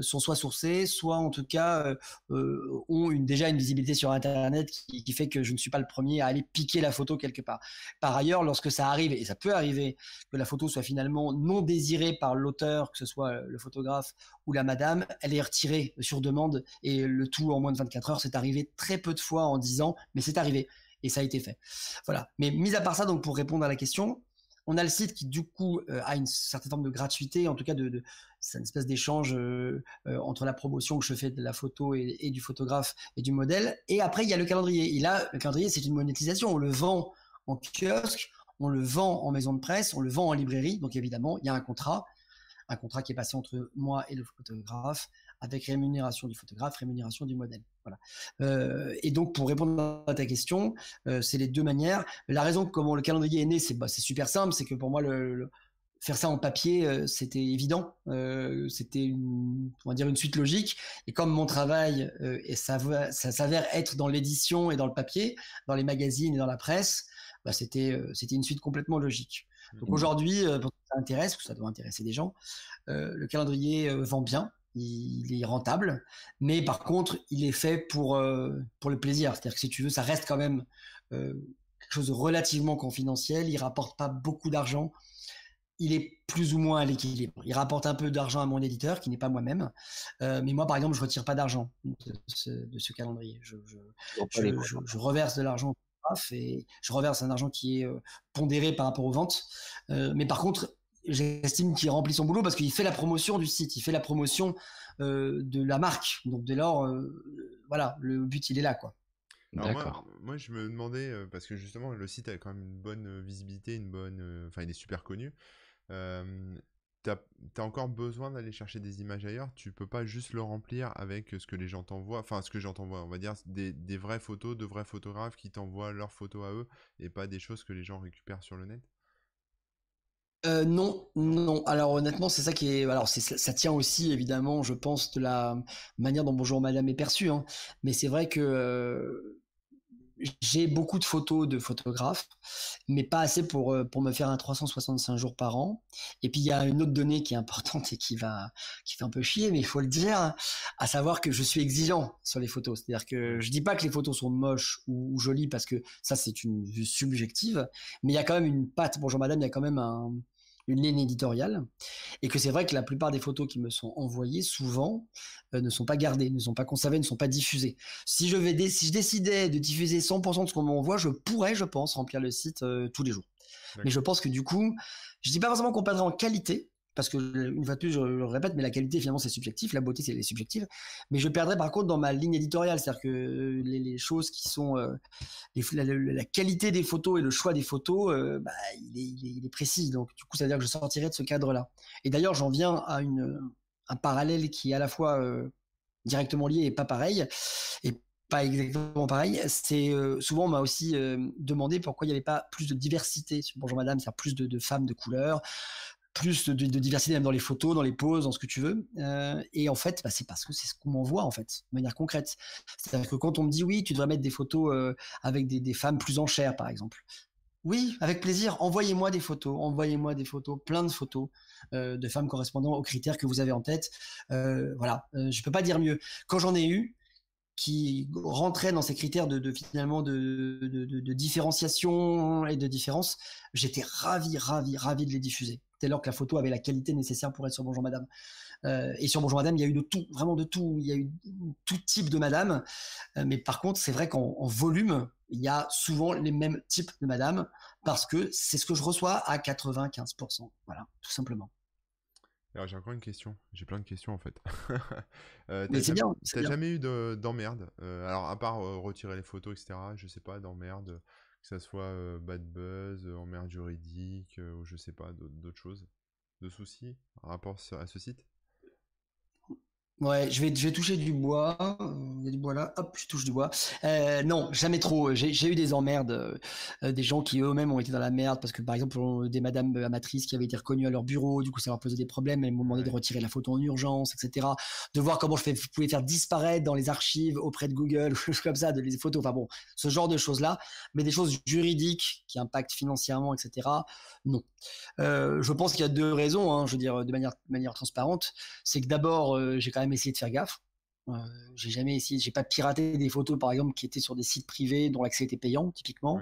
sont soit sourcées, soit en tout cas ont déjà une visibilité sur Internet qui, qui, fait que je ne suis pas le premier à aller piquer la photo quelque part. Par ailleurs, lorsque ça arrive, et ça peut arriver, que la photo soit finalement non désirée par l'auteur, que ce soit le photographe ou la madame, elle est retirée sur demande et le tout en moins de 24 heures, c'est arrivé très peu de fois en 10 ans, mais c'est arrivé et ça a été fait. Voilà. Mais mis à part ça, donc pour répondre à la question, on a le site qui du coup euh, a une certaine forme de gratuité, en tout cas de, c'est une espèce d'échange euh, euh, entre la promotion que je fais de la photo et, et, du photographe et du modèle. Et après il y a le calendrier. Et là, le calendrier c'est une monétisation. On le vend en kiosque, on le vend en maison de presse, on le vend en librairie. Donc évidemment, il y a un contrat un contrat qui est passé entre moi et le photographe, avec rémunération du photographe, rémunération du modèle. Voilà. Euh, et donc, pour répondre à ta question, euh, c'est les deux manières. La raison comment le calendrier est né, c'est bah, super simple, c'est que pour moi, le, faire ça en papier, euh, c'était évident. c'était une, on va dire une suite logique. Et comme mon travail et ça, ça s'avère être dans l'édition et dans le papier, dans les magazines et dans la presse, bah, c'était c'était une suite complètement logique. Donc mmh. aujourd'hui, pour intéresse, que ça doit intéresser des gens, le calendrier vend bien il est rentable, mais par contre, il est fait pour, euh, pour le plaisir. C'est-à-dire que si tu veux, ça reste quand même euh, quelque chose de relativement confidentiel. Il rapporte pas beaucoup d'argent. Il est plus ou moins à l'équilibre. Il rapporte un peu d'argent à mon éditeur, qui n'est pas moi-même. Euh, mais moi, par exemple, je retire pas d'argent de, ce, calendrier. Je, je, reverse de l'argent et je reverse un argent qui est pondéré par rapport aux ventes. mais par contre, j'estime qu'il remplit son boulot parce qu'il fait la promotion du site, il fait la promotion euh, de la marque. Donc dès lors, euh, voilà, le but il est là, quoi. D'accord. Moi, je me demandais euh, parce que justement le site a quand même une bonne visibilité, une bonne, enfin il est super connu. T'as as encore besoin d'aller chercher des images ailleurs? Tu peux pas juste le remplir avec ce que les gens t'envoient. Enfin, ce que j'entends on va dire des, des vraies photos de vrais photographes qui t'envoient leurs photos à eux et pas des choses que les gens récupèrent sur le net? Euh, non, non. Alors honnêtement, c'est ça qui est. Alors ça, tient aussi évidemment, je pense, de la manière dont Bonjour Madame est perçu. Hein. Mais c'est vrai que euh, j'ai beaucoup de photos de photographes, mais pas assez pour, euh, pour me faire un 365 jours par an. Et puis il y a une autre donnée qui est importante et qui va qui fait un peu chier, mais il faut le dire, à savoir que je suis exigeant sur les photos. C'est-à-dire que je dis pas que les photos sont moches ou, jolies parce que ça c'est une vue subjective, mais il y a quand même une patte. Bonjour madame, il y a quand même un, une ligne éditoriale, et que c'est vrai que la plupart des photos qui me sont envoyées, souvent, euh, ne sont pas gardées, ne sont pas conservées, ne sont pas diffusées. Si je, vais si je décidais de diffuser 100% de ce qu'on m'envoie, je pourrais, je pense, remplir le site euh, tous les jours. Mais je pense que du coup, je dis pas forcément qu'on perdrait en qualité, parce que une fois de plus, je le répète, mais la qualité finalement c'est subjectif, la beauté c'est subjective. Mais je perdrais par contre dans ma ligne éditoriale, c'est-à-dire que les, choses qui sont euh, la, qualité des photos et le choix des photos, euh, bah, il, est, précis. Donc du coup, ça veut dire que je sortirais de ce cadre-là. Et d'ailleurs, j'en viens à une, un parallèle qui est à la fois euh, directement lié et pas pareil. Et pas exactement pareil. C'est souvent on m'a aussi demandé pourquoi il n'y avait pas plus de diversité sur Bonjour Madame, c'est-à-dire plus de, de, femmes de couleur, plus de, diversité même dans les photos, dans les poses, dans ce que tu veux. Euh, et en fait, bah, c'est parce que c'est ce qu'on m'envoie en fait, de manière concrète. C'est-à-dire que quand on me dit oui, tu devrais mettre des photos euh, avec des, femmes plus en chair, par exemple. Oui, avec plaisir. Envoyez-moi des photos. Envoyez-moi des photos, plein de photos euh, de femmes correspondant aux critères que vous avez en tête. voilà, je peux pas dire mieux. Quand j'en ai eu, qui rentraient dans ces critères de, finalement de, différenciation et de différence, j'étais ravi, ravi, ravi de les diffuser dès lors que la photo avait la qualité nécessaire pour être sur Bonjour Madame. Euh, et sur Bonjour Madame, il y a eu de tout, vraiment de tout. Il y a eu tout type de Madame. Euh, mais par contre, c'est vrai qu'en volume, il y a souvent les mêmes types de Madame parce que c'est ce que je reçois à 95%. Voilà, tout simplement. Alors j'ai encore une question. J'ai plein de questions en fait. Euh, Mais c'est bien. T'as jamais eu d'emmerde? Alors à part retirer les photos, etc. Je sais pas d'emmerde, ça soit bad buzz, emmerde juridique, ou je sais pas d'autres choses, de soucis rapport à ce site? Ouais, je vais, je vais toucher du bois. Il y a du bois là. Hop, je touche du bois. Euh, non, jamais trop. J'ai eu des emmerdes, euh, euh, des gens qui eux-mêmes ont été dans la merde parce que par exemple des madames amatrices qui avaient été reconnues à leur bureau, du coup ça leur posait des problèmes. Elles m'ont demandé de retirer la photo en urgence, etc. De voir comment je, fais, pouvais faire disparaître dans les archives auprès de Google, comme ça, de les photos. Enfin bon, ce genre de choses là. Mais des choses juridiques qui impactent financièrement, etc. Non. Je pense qu'il y a deux raisons. Hein, je veux dire de manière, de manière transparente. C'est que d'abord, j'ai quand même essayer de faire gaffe. Euh, j'ai jamais essayé, j'ai pas piraté des photos par exemple qui étaient sur des sites privés dont l'accès était payant typiquement.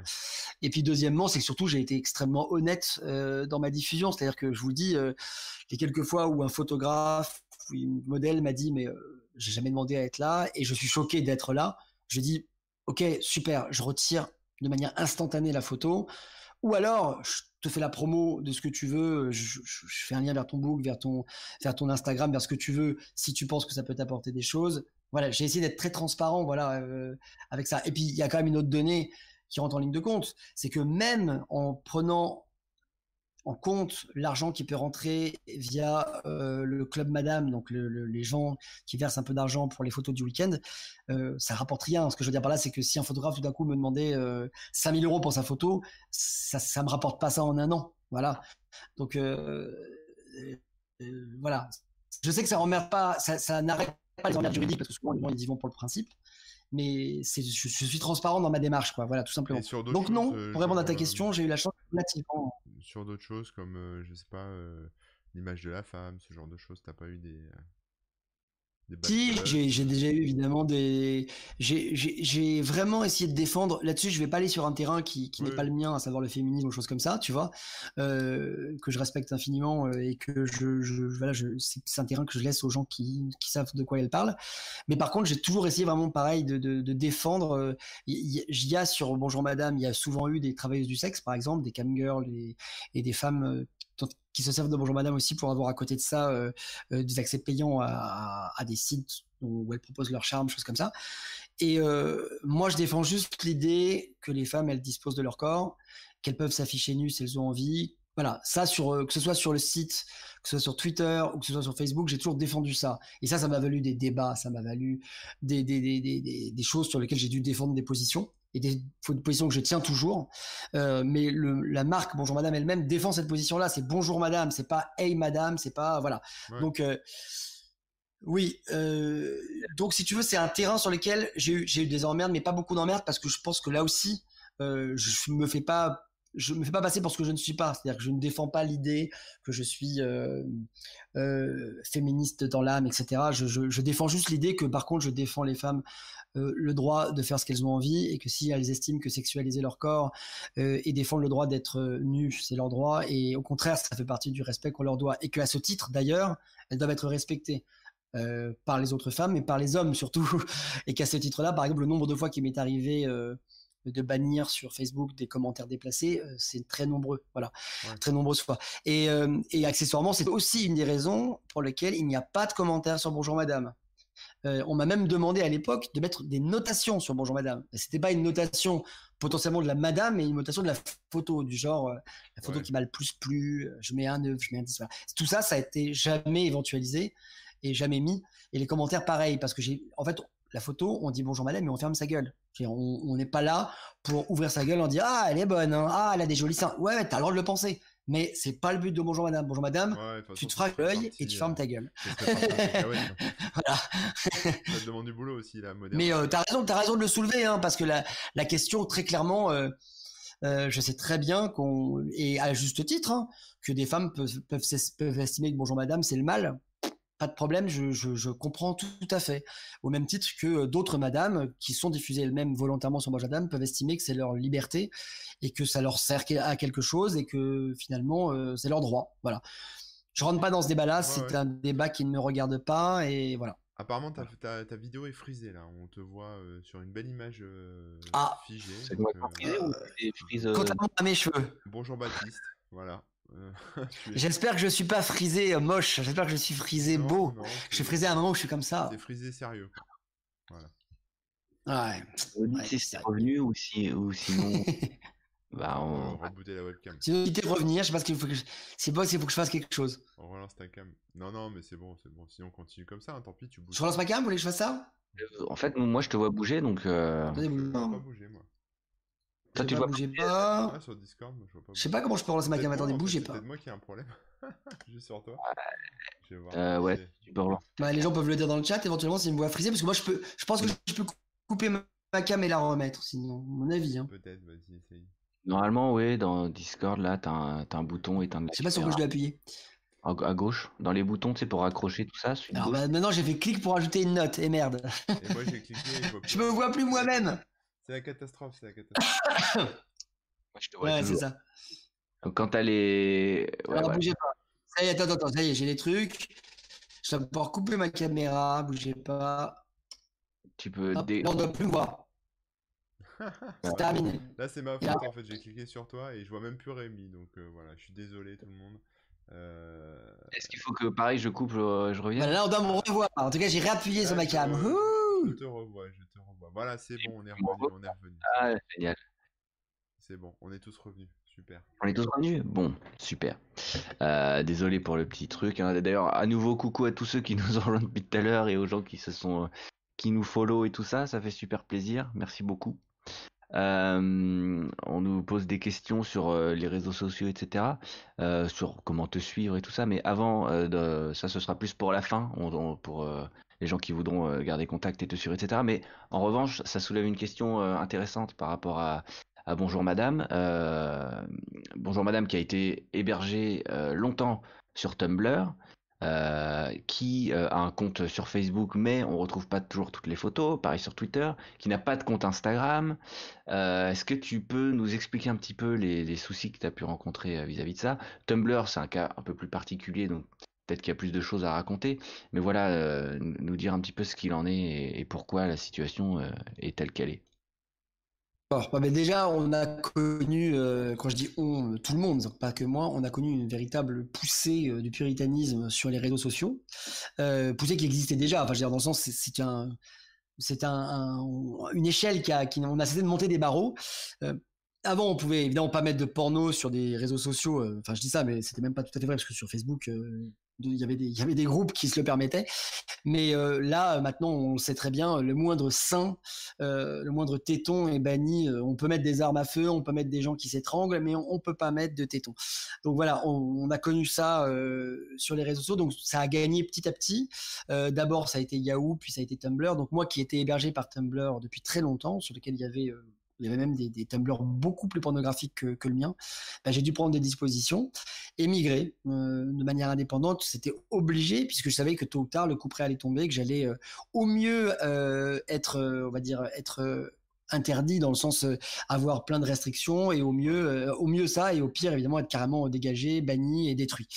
Et puis deuxièmement, c'est que surtout j'ai été extrêmement honnête euh, dans ma diffusion, c'est-à-dire que je vous dis, euh, les quelques fois où un photographe ou une modèle m'a dit mais j'ai jamais demandé à être là et je suis choqué d'être là, je dis ok super, je retire de manière instantanée la photo. Ou alors, je te fais la promo de ce que tu veux, je, fais un lien vers ton book, vers ton, vers ton Instagram, vers ce que tu veux, si tu penses que ça peut t'apporter des choses. Voilà, j'ai essayé d'être très transparent, voilà, euh, avec ça. Et puis, il y a quand même une autre donnée qui rentre en ligne de compte, c'est que même en prenant en compte l'argent qui peut rentrer via euh, le club Madame, donc les gens qui versent un peu d'argent pour les photos du week-end, euh, ça rapporte rien. Ce que je veux dire par là, c'est que si un photographe tout d'un coup me demandait euh, 5000 euros pour sa photo, ça, ça me rapporte pas ça en un an. Voilà. Donc euh, voilà. Je sais que ça emmerde pas, ça, n'arrête pas les emmerdes juridiques parce que souvent les gens ils y vont pour le principe mais je, je, suis transparent dans ma démarche, quoi. Voilà, tout simplement. Donc non, pour répondre à ta question, j'ai eu la chance relativement sur d'autres choses comme, euh, je sais pas, euh, l'image de la femme, ce genre de choses T'as pas eu des. Euh, si, j'ai déjà eu évidemment des. J'ai vraiment essayé de défendre. Là-dessus, je vais pas aller sur un terrain qui, qui n'est pas le mien, à savoir le féminisme ou choses comme ça, tu vois, euh, que je respecte infiniment euh, et que je, je voilà, je, c'est un terrain que je laisse aux gens qui, qui savent de quoi ils parlent. Mais par contre, j'ai toujours essayé vraiment pareil de, de, de défendre. Il y, a sur Bonjour Madame, il y a souvent eu des travailleuses du sexe, par exemple, des camgirls et, et des femmes euh, qui se servent de Bonjour Madame aussi pour avoir à côté de ça euh, euh, des accès payants à, des sites où elles proposent leur charme, choses comme ça. Et euh, moi, je défends juste l'idée que les femmes, elles disposent de leur corps, qu'elles peuvent s'afficher nues si elles ont envie. Voilà, ça sur que ce soit sur le site, que ce soit sur Twitter ou que ce soit sur Facebook, j'ai toujours défendu ça. Et ça, ça m'a valu des débats, ça m'a valu des, choses sur lesquelles j'ai dû défendre des positions et des positions que je tiens toujours. Euh, mais le, la marque Bonjour Madame elle-même défend cette position-là. C'est Bonjour Madame, c'est pas Hey Madame, c'est pas voilà. Donc euh, oui, euh, donc si tu veux, c'est un terrain sur lequel j'ai eu, j'ai eu des emmerdes, mais pas beaucoup d'emmerdes parce que je pense que là aussi, je me fais pas je me fais pas passer pour ce que je ne suis pas. C'est-à-dire que je ne défends pas l'idée que je suis euh, euh, féministe dans l'âme, etc. Je, je, je, défends juste l'idée que, par contre, je défends les femmes euh, le droit de faire ce qu'elles ont envie et que si elles estiment que sexualiser leur corps euh, et défendre le droit d'être euh, nues, c'est leur droit. Et au contraire, ça fait partie du respect qu'on leur doit. Et qu'à ce titre, d'ailleurs, elles doivent être respectées. Euh, par les autres femmes, mais par les hommes surtout. Et qu'à ce titre-là, par exemple, le nombre de fois qu'il m'est arrivé de bannir sur Facebook des commentaires déplacés, euh, c'est très nombreux, voilà, très nombreuses fois. Et, euh, et accessoirement, c'est aussi une des raisons pour lesquelles il n'y a pas de commentaires sur Bonjour Madame. Euh, on m'a même demandé à l'époque de mettre des notations sur Bonjour Madame. C'était pas une notation potentiellement de la Madame, mais une notation de la photo, du genre la photo qui m'a le plus plu, je mets un 9, je mets un 10. Voilà. Tout ça, ça a été jamais éventualisé et jamais mis. Et les commentaires, pareil, parce que j'ai, en fait, la photo, on dit bonjour madame, mais on ferme sa gueule. On n'est pas là pour ouvrir sa gueule en disant ah elle est bonne, hein. ah elle a des jolis seins. Ouais, t'as le droit de le penser, mais c'est pas le but de bonjour madame. Bonjour madame, tu te frappes l'œil et tu fermes ta gueule. voilà. ça te demande du boulot aussi la moderne. Mais euh, t'as raison, as raison de le soulever, hein, parce que la, la question très clairement. Euh, euh, je sais très bien qu'on et à juste titre hein, que des femmes peuvent, peuvent, peuvent estimer que bonjour madame c'est le mal pas de problème, je, je, je, comprends tout, à fait. Au même titre que euh, d'autres madames qui sont diffusées elles-mêmes volontairement sur Madame peuvent estimer que c'est leur liberté et que ça leur sert à quelque chose et que finalement euh, c'est leur droit. Voilà. Je rentre pas dans ce débat-là, c'est un débat qui ne me regarde pas et voilà. Apparemment, ta, ta, ta, vidéo est frisée là. On te voit euh, sur une belle image ah. figée. C'est moi frisé ou frise Contrairement à mes cheveux. Bonjour Baptiste. Voilà. Euh, J'espère que je suis pas frisé euh, moche. J'espère que je suis frisé Non, beau. non, Je suis frisé à un moment où je suis comme ça. T'es frisé sérieux. Ouais. On dit Ouais, si c'est c'est revenu ou, si, ou sinon. bah, On on... va rebooter la webcam. Sinon, quitter de revenir. Je sais pas ce qu'il faut que je... C'est pas s'il faut que je fasse quelque chose. On relance ta cam. Non, non, mais c'est bon, c'est bon. Sinon, continue comme ça. hein, Tant pis, tu bouges. Je relance ma cam. Vous voulez que je fasse ça? En fait, moi, je te vois bouger, donc. euh, Je pas. pas bouger, moi. Toi, tu pas, vois bougez pas. Ah, sur Discord, moi, je vois pas Je sais pas comment je peux relancer ma C'est cam. Attendez, bougez c'est pas. peut-être moi qui ai un problème. Juste sur toi. Je vais voir. Euh, ouais, C'est- tu peux relancer. Bah, les gens peuvent le dire dans le chat éventuellement s'ils me voient friser parce que moi je peux je pense que je peux couper ma cam et la remettre sinon à mon avis hein. Peut-être, vas-y, essaye. Normalement, oui, dans Discord, là, t'as un, t'as un bouton éteindre la Je sais pas sur quoi je dois appuyer. À, à gauche, dans les boutons, tu sais, pour accrocher tout ça. Alors bah, maintenant j'ai fait clic pour ajouter une note et merde. Et moi, j'ai cliqué. et je me vois plus moi-même. C'est la catastrophe, c'est la catastrophe. Moi, je te vois Ouais c'est ça. Donc, quand t'as les. Ouais, Alors ouais. bougez pas. Ça y est, attends, attends, ça y est, j'ai les trucs. Je dois pouvoir couper ma caméra, bougez pas. Tu peux. Hop, dé- là on doit plus me voir. C'est terminé. Là, c'est ma là- faute en fait. J'ai cliqué sur toi et je vois même plus Rémi. Donc euh, voilà, je suis désolé tout le monde. Euh, Est-ce qu'il faut que, pareil, je coupe, je, je reviens? Là on doit me revoir. En tout cas j'ai réappuyé sur ma cam. Je Ouh te revois, je te revois. Voilà, c'est bon, on est revenu, on est revenu. Ah, génial. C'est bon, on est tous revenus. Super. On est tous revenus? Bon, super. Euh, désolé pour le petit truc. hein. D'ailleurs, à nouveau, coucou à tous ceux qui nous ont rejoints depuis tout à l'heure et aux gens qui se sont, qui nous follow et tout ça. Ça fait super plaisir. Merci beaucoup. Euh, on nous pose des questions sur euh, les réseaux sociaux, etc. euh, sur comment te suivre et tout ça. Mais avant, euh, de, ça, ce sera plus pour la fin, on- on- pour euh, les gens qui voudront euh, garder contact et te suivre, etc. Mais en revanche, ça soulève une question euh, intéressante par rapport à, Bonjour Madame. Euh, Bonjour Madame qui a été hébergé euh, longtemps sur Tumblr, qui a un compte sur Facebook, mais on retrouve pas toujours toutes les photos, pareil sur Twitter, qui n'a pas de compte Instagram. Est-ce que tu peux nous expliquer un petit peu les, soucis que tu as pu rencontrer vis-à-vis de ça? Tumblr, c'est un cas un peu plus particulier, donc peut-être qu'il y a plus de choses à raconter, mais voilà, euh, nous dire un petit peu ce qu'il en est et, pourquoi la situation euh, est telle qu'elle est. Bah, déjà, on a connu, euh, quand je dis on, tout le monde, pas que moi, on a connu une véritable poussée du puritanisme sur les réseaux sociaux, poussée qui existait déjà. Enfin, je veux dire, dans le sens, c'est- c'est un, c'est un, un- une échelle qui a, on a cessé de monter des barreaux. Avant, on pouvait évidemment pas mettre de porno sur des réseaux sociaux. Enfin, je dis ça, mais c'était même pas tout à fait vrai parce que sur Facebook, il y avait des, il y avait des groupes qui se le permettaient. Mais euh, là, maintenant, on sait très bien, le moindre sein, euh, le moindre téton est banni. Euh, On peut mettre des armes à feu, on peut mettre des gens qui s'étranglent, mais on, on peut pas mettre de téton. Donc voilà, on, on a connu ça euh, sur les réseaux sociaux. Donc ça a gagné petit à petit. Euh, D'abord, ça a été Yahoo, puis ça a été Tumblr. Donc moi, qui étais hébergé par Tumblr depuis très longtemps, sur lequel il y avait euh, il y avait même des, des beaucoup plus pornographiques que, le mien. bah, j'ai dû prendre des dispositions, émigrer euh, de manière indépendante. C'était obligé puisque je savais que tôt ou tard le coup près allait tomber, que j'allais euh, au mieux euh, être, on va dire, être interdit dans le sens euh, avoir plein de restrictions et au mieux, euh, au mieux ça et au pire évidemment être carrément dégagé, banni et détruit.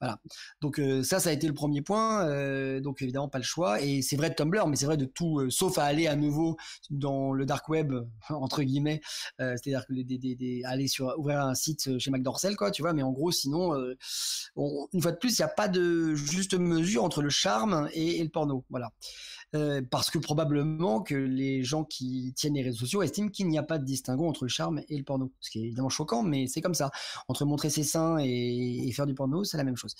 Voilà. Donc euh, ça, ça a été le premier point. euh, donc évidemment pas le choix. Et c'est vrai de Tumblr, mais c'est vrai de tout, sauf à aller à nouveau dans le dark web entre guillemets. C'est-à-dire que des, des, des, aller sur ouvrir un site chez McDorcel, quoi, tu vois. Mais en gros, sinon, on- une fois de plus, il n'y a pas de juste mesure entre le charme et, et le porno. Voilà. Euh, parce que probablement que les gens qui tiennent les réseaux sociaux estiment qu'il n'y a pas de distinguo entre le charme et le porno. Ce qui est évidemment choquant, mais c'est comme ça. Entre montrer ses seins et, faire du porno, c'est la même chose.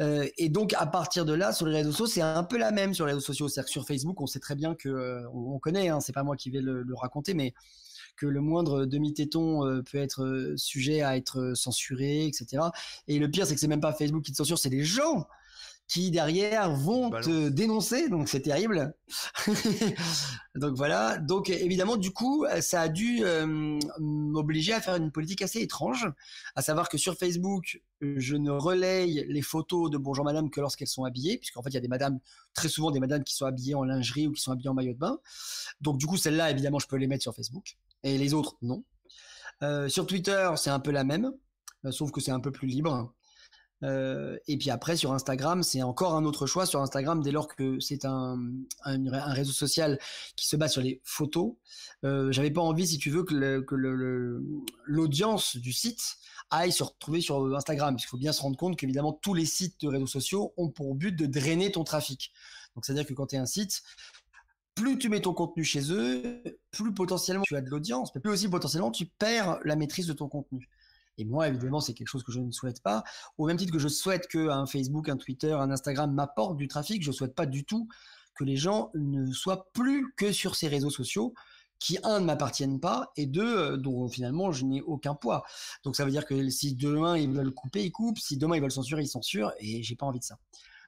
Euh, et donc, à partir de là, sur les réseaux sociaux, c'est un peu la même sur les réseaux sociaux. C'est-à-dire que sur Facebook, on sait très bien que, euh, on, on connaît, hein, c'est pas moi qui vais le, raconter, mais que le moindre demi-téton peut être sujet à être censuré, etc. Et le pire, c'est que c'est même pas Facebook qui te censure, c'est les gens qui derrière vont te dénoncer, donc c'est terrible. donc voilà, donc évidemment du coup ça a dû euh, m'obliger à faire une politique assez étrange, à savoir que sur Facebook je ne relaye les photos de Bonjour Madame que lorsqu'elles sont habillées, puisqu'en fait il y a des madames, très souvent des madames qui sont habillées en lingerie ou qui sont habillées en maillot de bain. Donc du coup celles-là évidemment je peux les mettre sur Facebook et les autres non. Euh, sur Twitter c'est un peu la même, euh, sauf que c'est un peu plus libre. Euh, et puis après, sur Instagram, c'est encore un autre choix. Sur Instagram, dès lors que c'est un, réseau social qui se base sur les photos, euh, j'avais pas envie, si tu veux, que l'audience du site aille se retrouver sur Instagram. Parce qu'il faut bien se rendre compte qu'évidemment, tous les sites de réseaux sociaux ont pour but de drainer ton trafic. Donc, c'est-à-dire que quand tu es un site, plus tu mets ton contenu chez eux, plus potentiellement tu as de l'audience, mais plus aussi potentiellement tu perds la maîtrise de ton contenu. Et moi, évidemment, c'est quelque chose que je ne souhaite pas. Au même titre que je souhaite qu'un Facebook, un Twitter, un Instagram m'apporte du trafic, je ne souhaite pas du tout que les gens ne soient plus que sur ces réseaux sociaux qui, un, ne m'appartiennent pas, et deux, euh, dont finalement je n'ai aucun poids. Donc ça veut dire que si demain ils veulent couper, ils coupent, si demain ils veulent censurer, ils censurent, et j'ai pas envie de ça.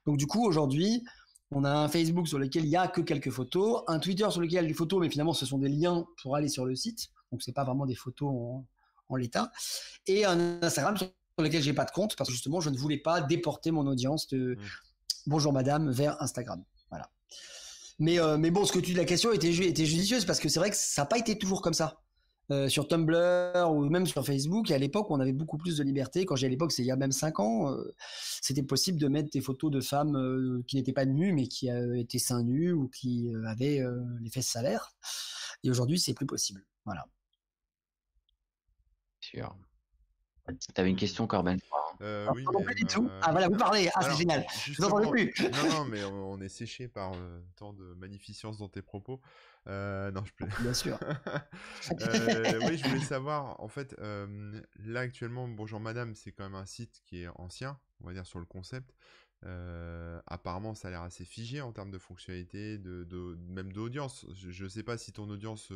Donc du coup, aujourd'hui, on a un Facebook sur lequel il n'y a que quelques photos, un Twitter sur lequel il y a des photos, mais finalement ce sont des liens pour aller sur le site, donc c'est pas vraiment des photos en, en l'état, et un Instagram sur lequel j'ai pas de compte parce que justement je ne voulais pas déporter mon audience de mmh. Bonjour Madame vers Instagram. Voilà. Mais, euh, mais bon, ce que tu dis, la question était, était judicieuse parce que c'est vrai que ça n'a pas été toujours comme ça. Euh, sur Tumblr ou même sur Facebook, à l'époque, on avait beaucoup plus de liberté. Quand j'ai à l'époque, c'est il y a même 5 ans, euh, c'était possible de mettre des photos de femmes qui n'étaient pas nues, mais qui étaient seins nus ou qui avaient les fesses salaires. Et aujourd'hui, c'est plus possible. Voilà. Sûr. Tu avais une question, Corben euh, oui, pas du tout. Ah voilà, vous parlez. Ah, c'est génial. Je vous plus. non, non, mais on, est séché par euh, tant de magnificence dans tes propos. Euh, non, je peux. Bien sûr. oui, je voulais savoir, en fait, là actuellement, Bonjour Madame, c'est quand même un site qui est ancien, on va dire, sur le concept. apparemment, ça a l'air assez figé en termes de fonctionnalité, de, de même d'audience. Je ne sais pas si ton audience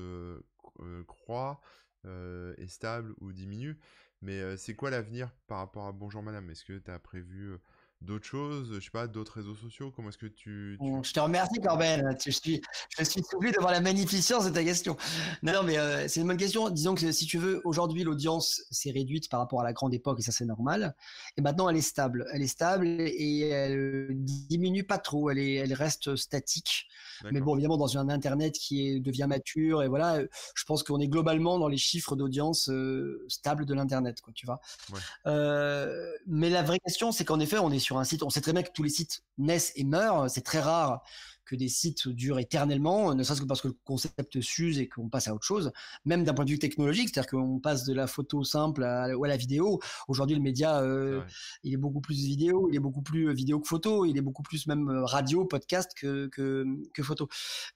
croît, est stable ou diminue. Mais c'est quoi l'avenir par rapport à Bonjour Madame? Est-ce que tu as prévu d'autres choses, je sais pas, d'autres réseaux sociaux Comment est-ce que tu, Je te remercie Corben, je suis, je suis soufflé de voir la magnificence de ta question. Non, non mais c'est une bonne question. Disons que si tu veux, aujourd'hui l'audience s'est réduite par rapport à la grande époque et ça c'est normal. Et maintenant elle est stable, elle est stable et elle diminue pas trop, elle, est, elle reste statique. Mais bon, évidemment, dans un Internet qui devient mature, et voilà, je pense qu'on est globalement dans les chiffres d'audience euh, stables de l'Internet, quoi, tu vois. Euh, mais la vraie question, c'est qu'en effet, on est sur un site, on sait très bien que tous les sites naissent et meurent, c'est très rare que des sites durent éternellement, ne serait-ce que parce que le concept s'use et qu'on passe à autre chose, même d'un point de vue technologique, c'est-à-dire qu'on passe de la photo simple à, ou à la vidéo. Aujourd'hui, le média, euh, il est beaucoup plus vidéo, il est beaucoup plus euh, vidéo que photo, il est beaucoup plus même euh, radio, podcast que, que, que photo.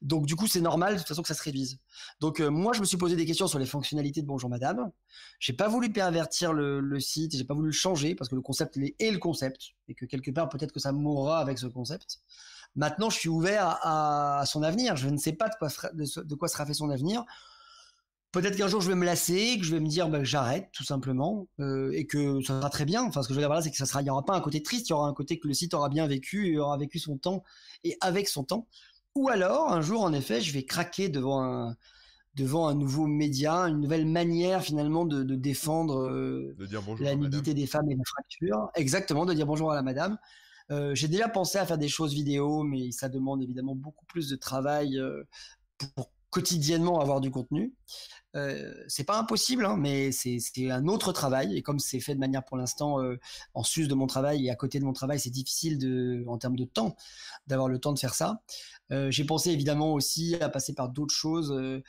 Donc, du coup, c'est normal de toute façon que ça se révise. Donc, moi, je me suis posé des questions sur les fonctionnalités de Bonjour Madame. J'ai pas voulu pervertir le, le site, j'ai pas voulu le changer parce que le concept est le concept et que quelque part, peut-être que ça mourra avec ce concept. Maintenant, je suis ouvert à, son avenir. Je ne sais pas de quoi, de, quoi sera fait son avenir. Peut-être qu'un jour je vais me lasser, que je vais me dire bah, que j'arrête tout simplement euh, et que ça sera très bien. Enfin, ce que je veux dire là, c'est que ça sera, il y aura pas un côté triste, il y aura un côté que le site aura bien vécu, il aura vécu son temps et avec son temps. Ou alors, un jour, en effet, je vais craquer devant un, devant un nouveau média, une nouvelle manière finalement de, défendre euh, la nudité des femmes et la fracture. Exactement, de dire bonjour à la madame. Euh, j'ai déjà pensé à faire des choses vidéo, mais ça demande évidemment beaucoup plus de travail euh, pour quotidiennement avoir du contenu. Euh, c'est pas impossible, hein, mais c'est un autre travail. Et comme c'est fait de manière pour l'instant euh, en sus de mon travail et à côté de mon travail, c'est difficile de, en termes de temps d'avoir le temps de faire ça. Euh, j'ai pensé évidemment aussi à passer par d'autres choses. Euh,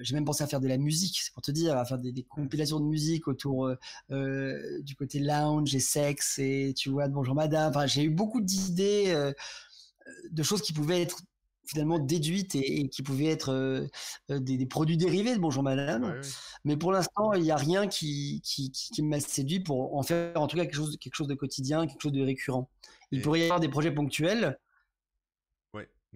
j'ai même pensé à faire de la musique, c'est pour te dire, à faire des, des compilations de musique autour du côté lounge et sexe et tu vois, de bonjour madame. Enfin, j'ai eu beaucoup d'idées de choses qui pouvaient être finalement déduites et, qui pouvaient être euh, euh, des, produits dérivés de Bonjour Madame. Mais pour l'instant, il n'y a rien qui, qui, qui, m'a séduit pour en faire en tout cas quelque chose, quelque chose de quotidien, quelque chose de récurrent. Il pourrait y avoir des projets ponctuels,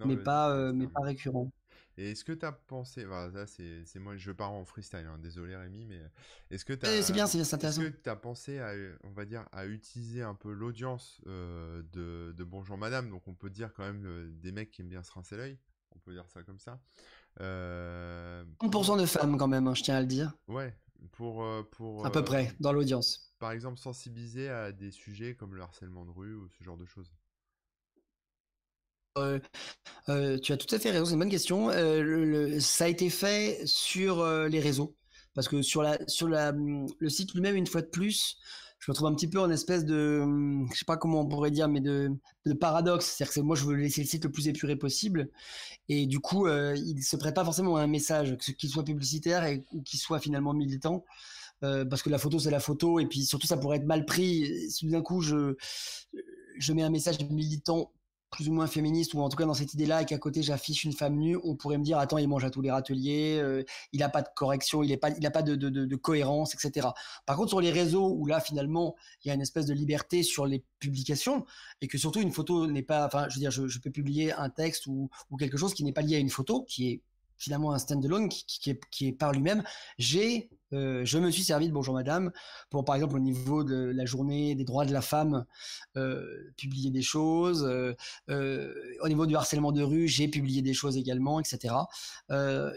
mais, pas, euh, mais pas récurrents. Et est-ce que tu as pensé, voilà, c'est moi, je pars en freestyle, hein, désolé Rémi, mais est-ce que tu as, c'est bien, c'est intéressant. Est-ce que tu as pensé à, on va dire, à utiliser un peu l'audience euh, de, de, Bonjour Madame, donc on peut dire quand même euh, des mecs qui aiment bien se rincer l'œil, on peut dire ça comme ça. Euh... 30% de femmes quand même, hein, je tiens à le dire. Ouais, pour, pour à peu près dans l'audience. Par exemple, sensibiliser à des sujets comme le harcèlement de rue ou ce genre de choses. Euh, euh, tu as tout à fait raison, c'est une bonne question. Euh, ça a été fait sur les réseaux. Parce que sur, la, le site lui-même, une fois de plus, je me trouve un petit peu en espèce de, je sais pas comment on pourrait dire, mais de, paradoxe. C'est-à-dire que moi, je veux laisser le site le plus épuré possible. Et du coup, il se prête pas forcément à un message, qu'il soit publicitaire ou qu'il soit finalement militant. Parce que la photo, c'est la photo. Et puis surtout, ça pourrait être mal pris. Si d'un coup, je mets un message militant plus ou moins féministe ou en tout cas dans cette idée-là et qu'à côté j'affiche une femme nue, on pourrait me dire attends il mange à tous les râteliers, euh, il n'a pas de correction, il n'a pas, il a pas de, de, cohérence, etc. Par contre sur les réseaux où là finalement il y a une espèce de liberté sur les publications et que surtout une photo n'est pas, enfin je veux dire je, peux publier un texte ou quelque chose qui n'est pas lié à une photo, qui est finalement un standalone qui, qui, est, par lui-même. J'ai euh, je me suis servi de Bonjour Madame pour, par exemple, au niveau de la journée des droits de la femme, euh, publier des choses. Euh, au niveau du harcèlement de rue, j'ai publié des choses également, etc.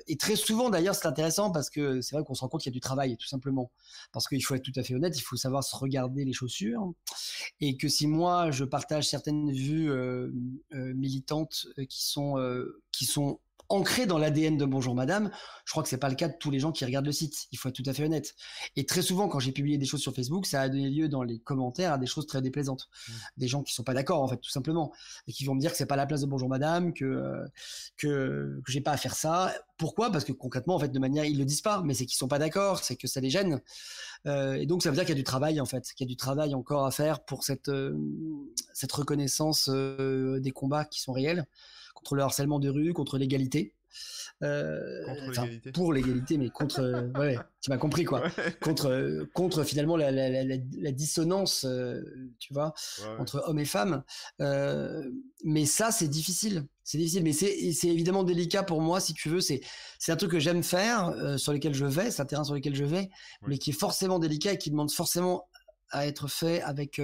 Et très souvent, d'ailleurs, c'est intéressant parce que c'est vrai qu'on se rend compte qu'il y a du travail, tout simplement. Parce qu'il faut être tout à fait honnête, il faut savoir se regarder les chaussures. Et que si moi, je partage certaines vues militantes qui sont, qui sont ancré dans l'ADN de Bonjour Madame. Je crois que c'est pas le cas de tous les gens qui regardent le site. Il faut être tout à fait honnête. Et très souvent, quand j'ai publié des choses sur Facebook, ça a donné lieu dans les commentaires à des choses très déplaisantes. Mmh. Des gens qui sont pas d'accord, en fait, tout simplement. Et qui vont me dire que c'est pas la place de Bonjour Madame, que, euh, que, que j'ai pas à faire ça. Pourquoi? Parce que concrètement, en fait, de manière, ils le disent pas, mais c'est qu'ils sont pas d'accord, c'est que ça les gêne. Euh, et donc, ça veut dire qu'il y a du travail, en fait, qu'il y a du travail encore à faire pour cette, euh, cette reconnaissance euh, des combats qui sont réels contre le harcèlement de rue, contre l'égalité. Euh, pour l'égalité, mais contre, euh, ouais, tu m'as compris quoi, contre, euh, contre finalement la, la, la, la dissonance, euh, tu vois, ouais, entre hommes et femmes. mais ça, c'est difficile, c'est difficile, mais c'est évidemment délicat pour moi, si tu veux. C'est c'est un truc que j'aime faire, sur lequel je vais, c'est un terrain sur lequel je vais, mais qui est forcément délicat et qui demande forcément à être fait avec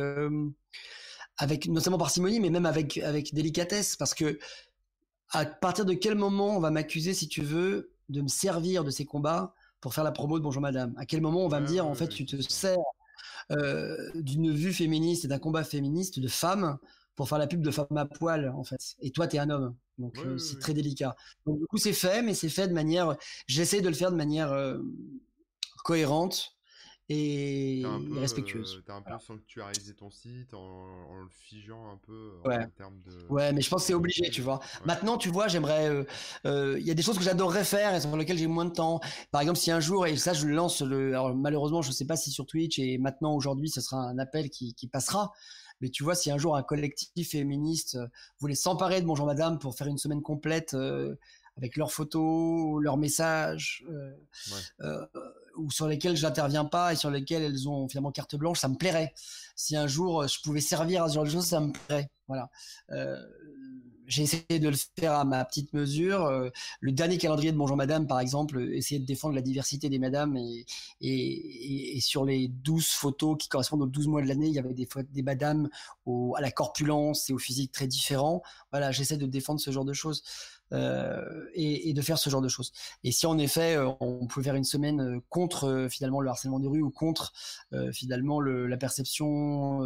avec notamment parcimonie, mais même avec avec délicatesse, parce que à partir de quel moment on va m'accuser, si tu veux, de me servir de ces combats pour faire la promo de Bonjour Madame? À quel moment on va me dire, en fait, tu te sers euh, d'une vue féministe et d'un combat féministe de femmes pour faire la pub de femmes à poil, en fait. Et toi, tu es un homme. Donc, euh, c'est très délicat. Donc, du coup, c'est fait, mais c'est fait de manière. J'essaie de le faire de manière euh, cohérente et, peu, respectueuse. Euh, t'as un peu sanctuarisé ton site en, en, le figeant un peu ouais. en termes de. Ouais, mais je pense que c'est obligé, tu vois. Ouais. Maintenant, tu vois, j'aimerais. Il euh, euh, y a des choses que j'adorerais faire et sur lesquelles j'ai moins de temps. Par exemple, si un jour, et ça, je lance le. Alors, malheureusement, je sais pas si sur Twitch et maintenant, aujourd'hui, ce sera un appel qui, qui passera. Mais tu vois, si un jour un collectif féministe voulait s'emparer de Bonjour Madame pour faire une semaine complète euh, avec leurs photos, leurs messages, euh, ouais. euh, ou sur lesquels j'interviens pas et sur lesquels elles ont finalement carte blanche, ça me plairait. Si un jour euh, je pouvais servir à ce genre de choses, ça me plairait. Voilà. Euh, j'ai essayé de le faire à ma petite mesure. Le dernier calendrier de Bonjour Madame, par exemple, essayait de défendre la diversité des madames et, et, et sur les 12 photos qui correspondent aux 12 mois de l'année, il y avait des, des madames au, à la corpulence et au physique très différents. Voilà, j'essaie de défendre ce genre de choses. Euh, et, de faire ce genre de choses. Et si en effet euh, on pouvait faire une semaine euh, contre finalement le harcèlement de rue ou contre finalement le, la perception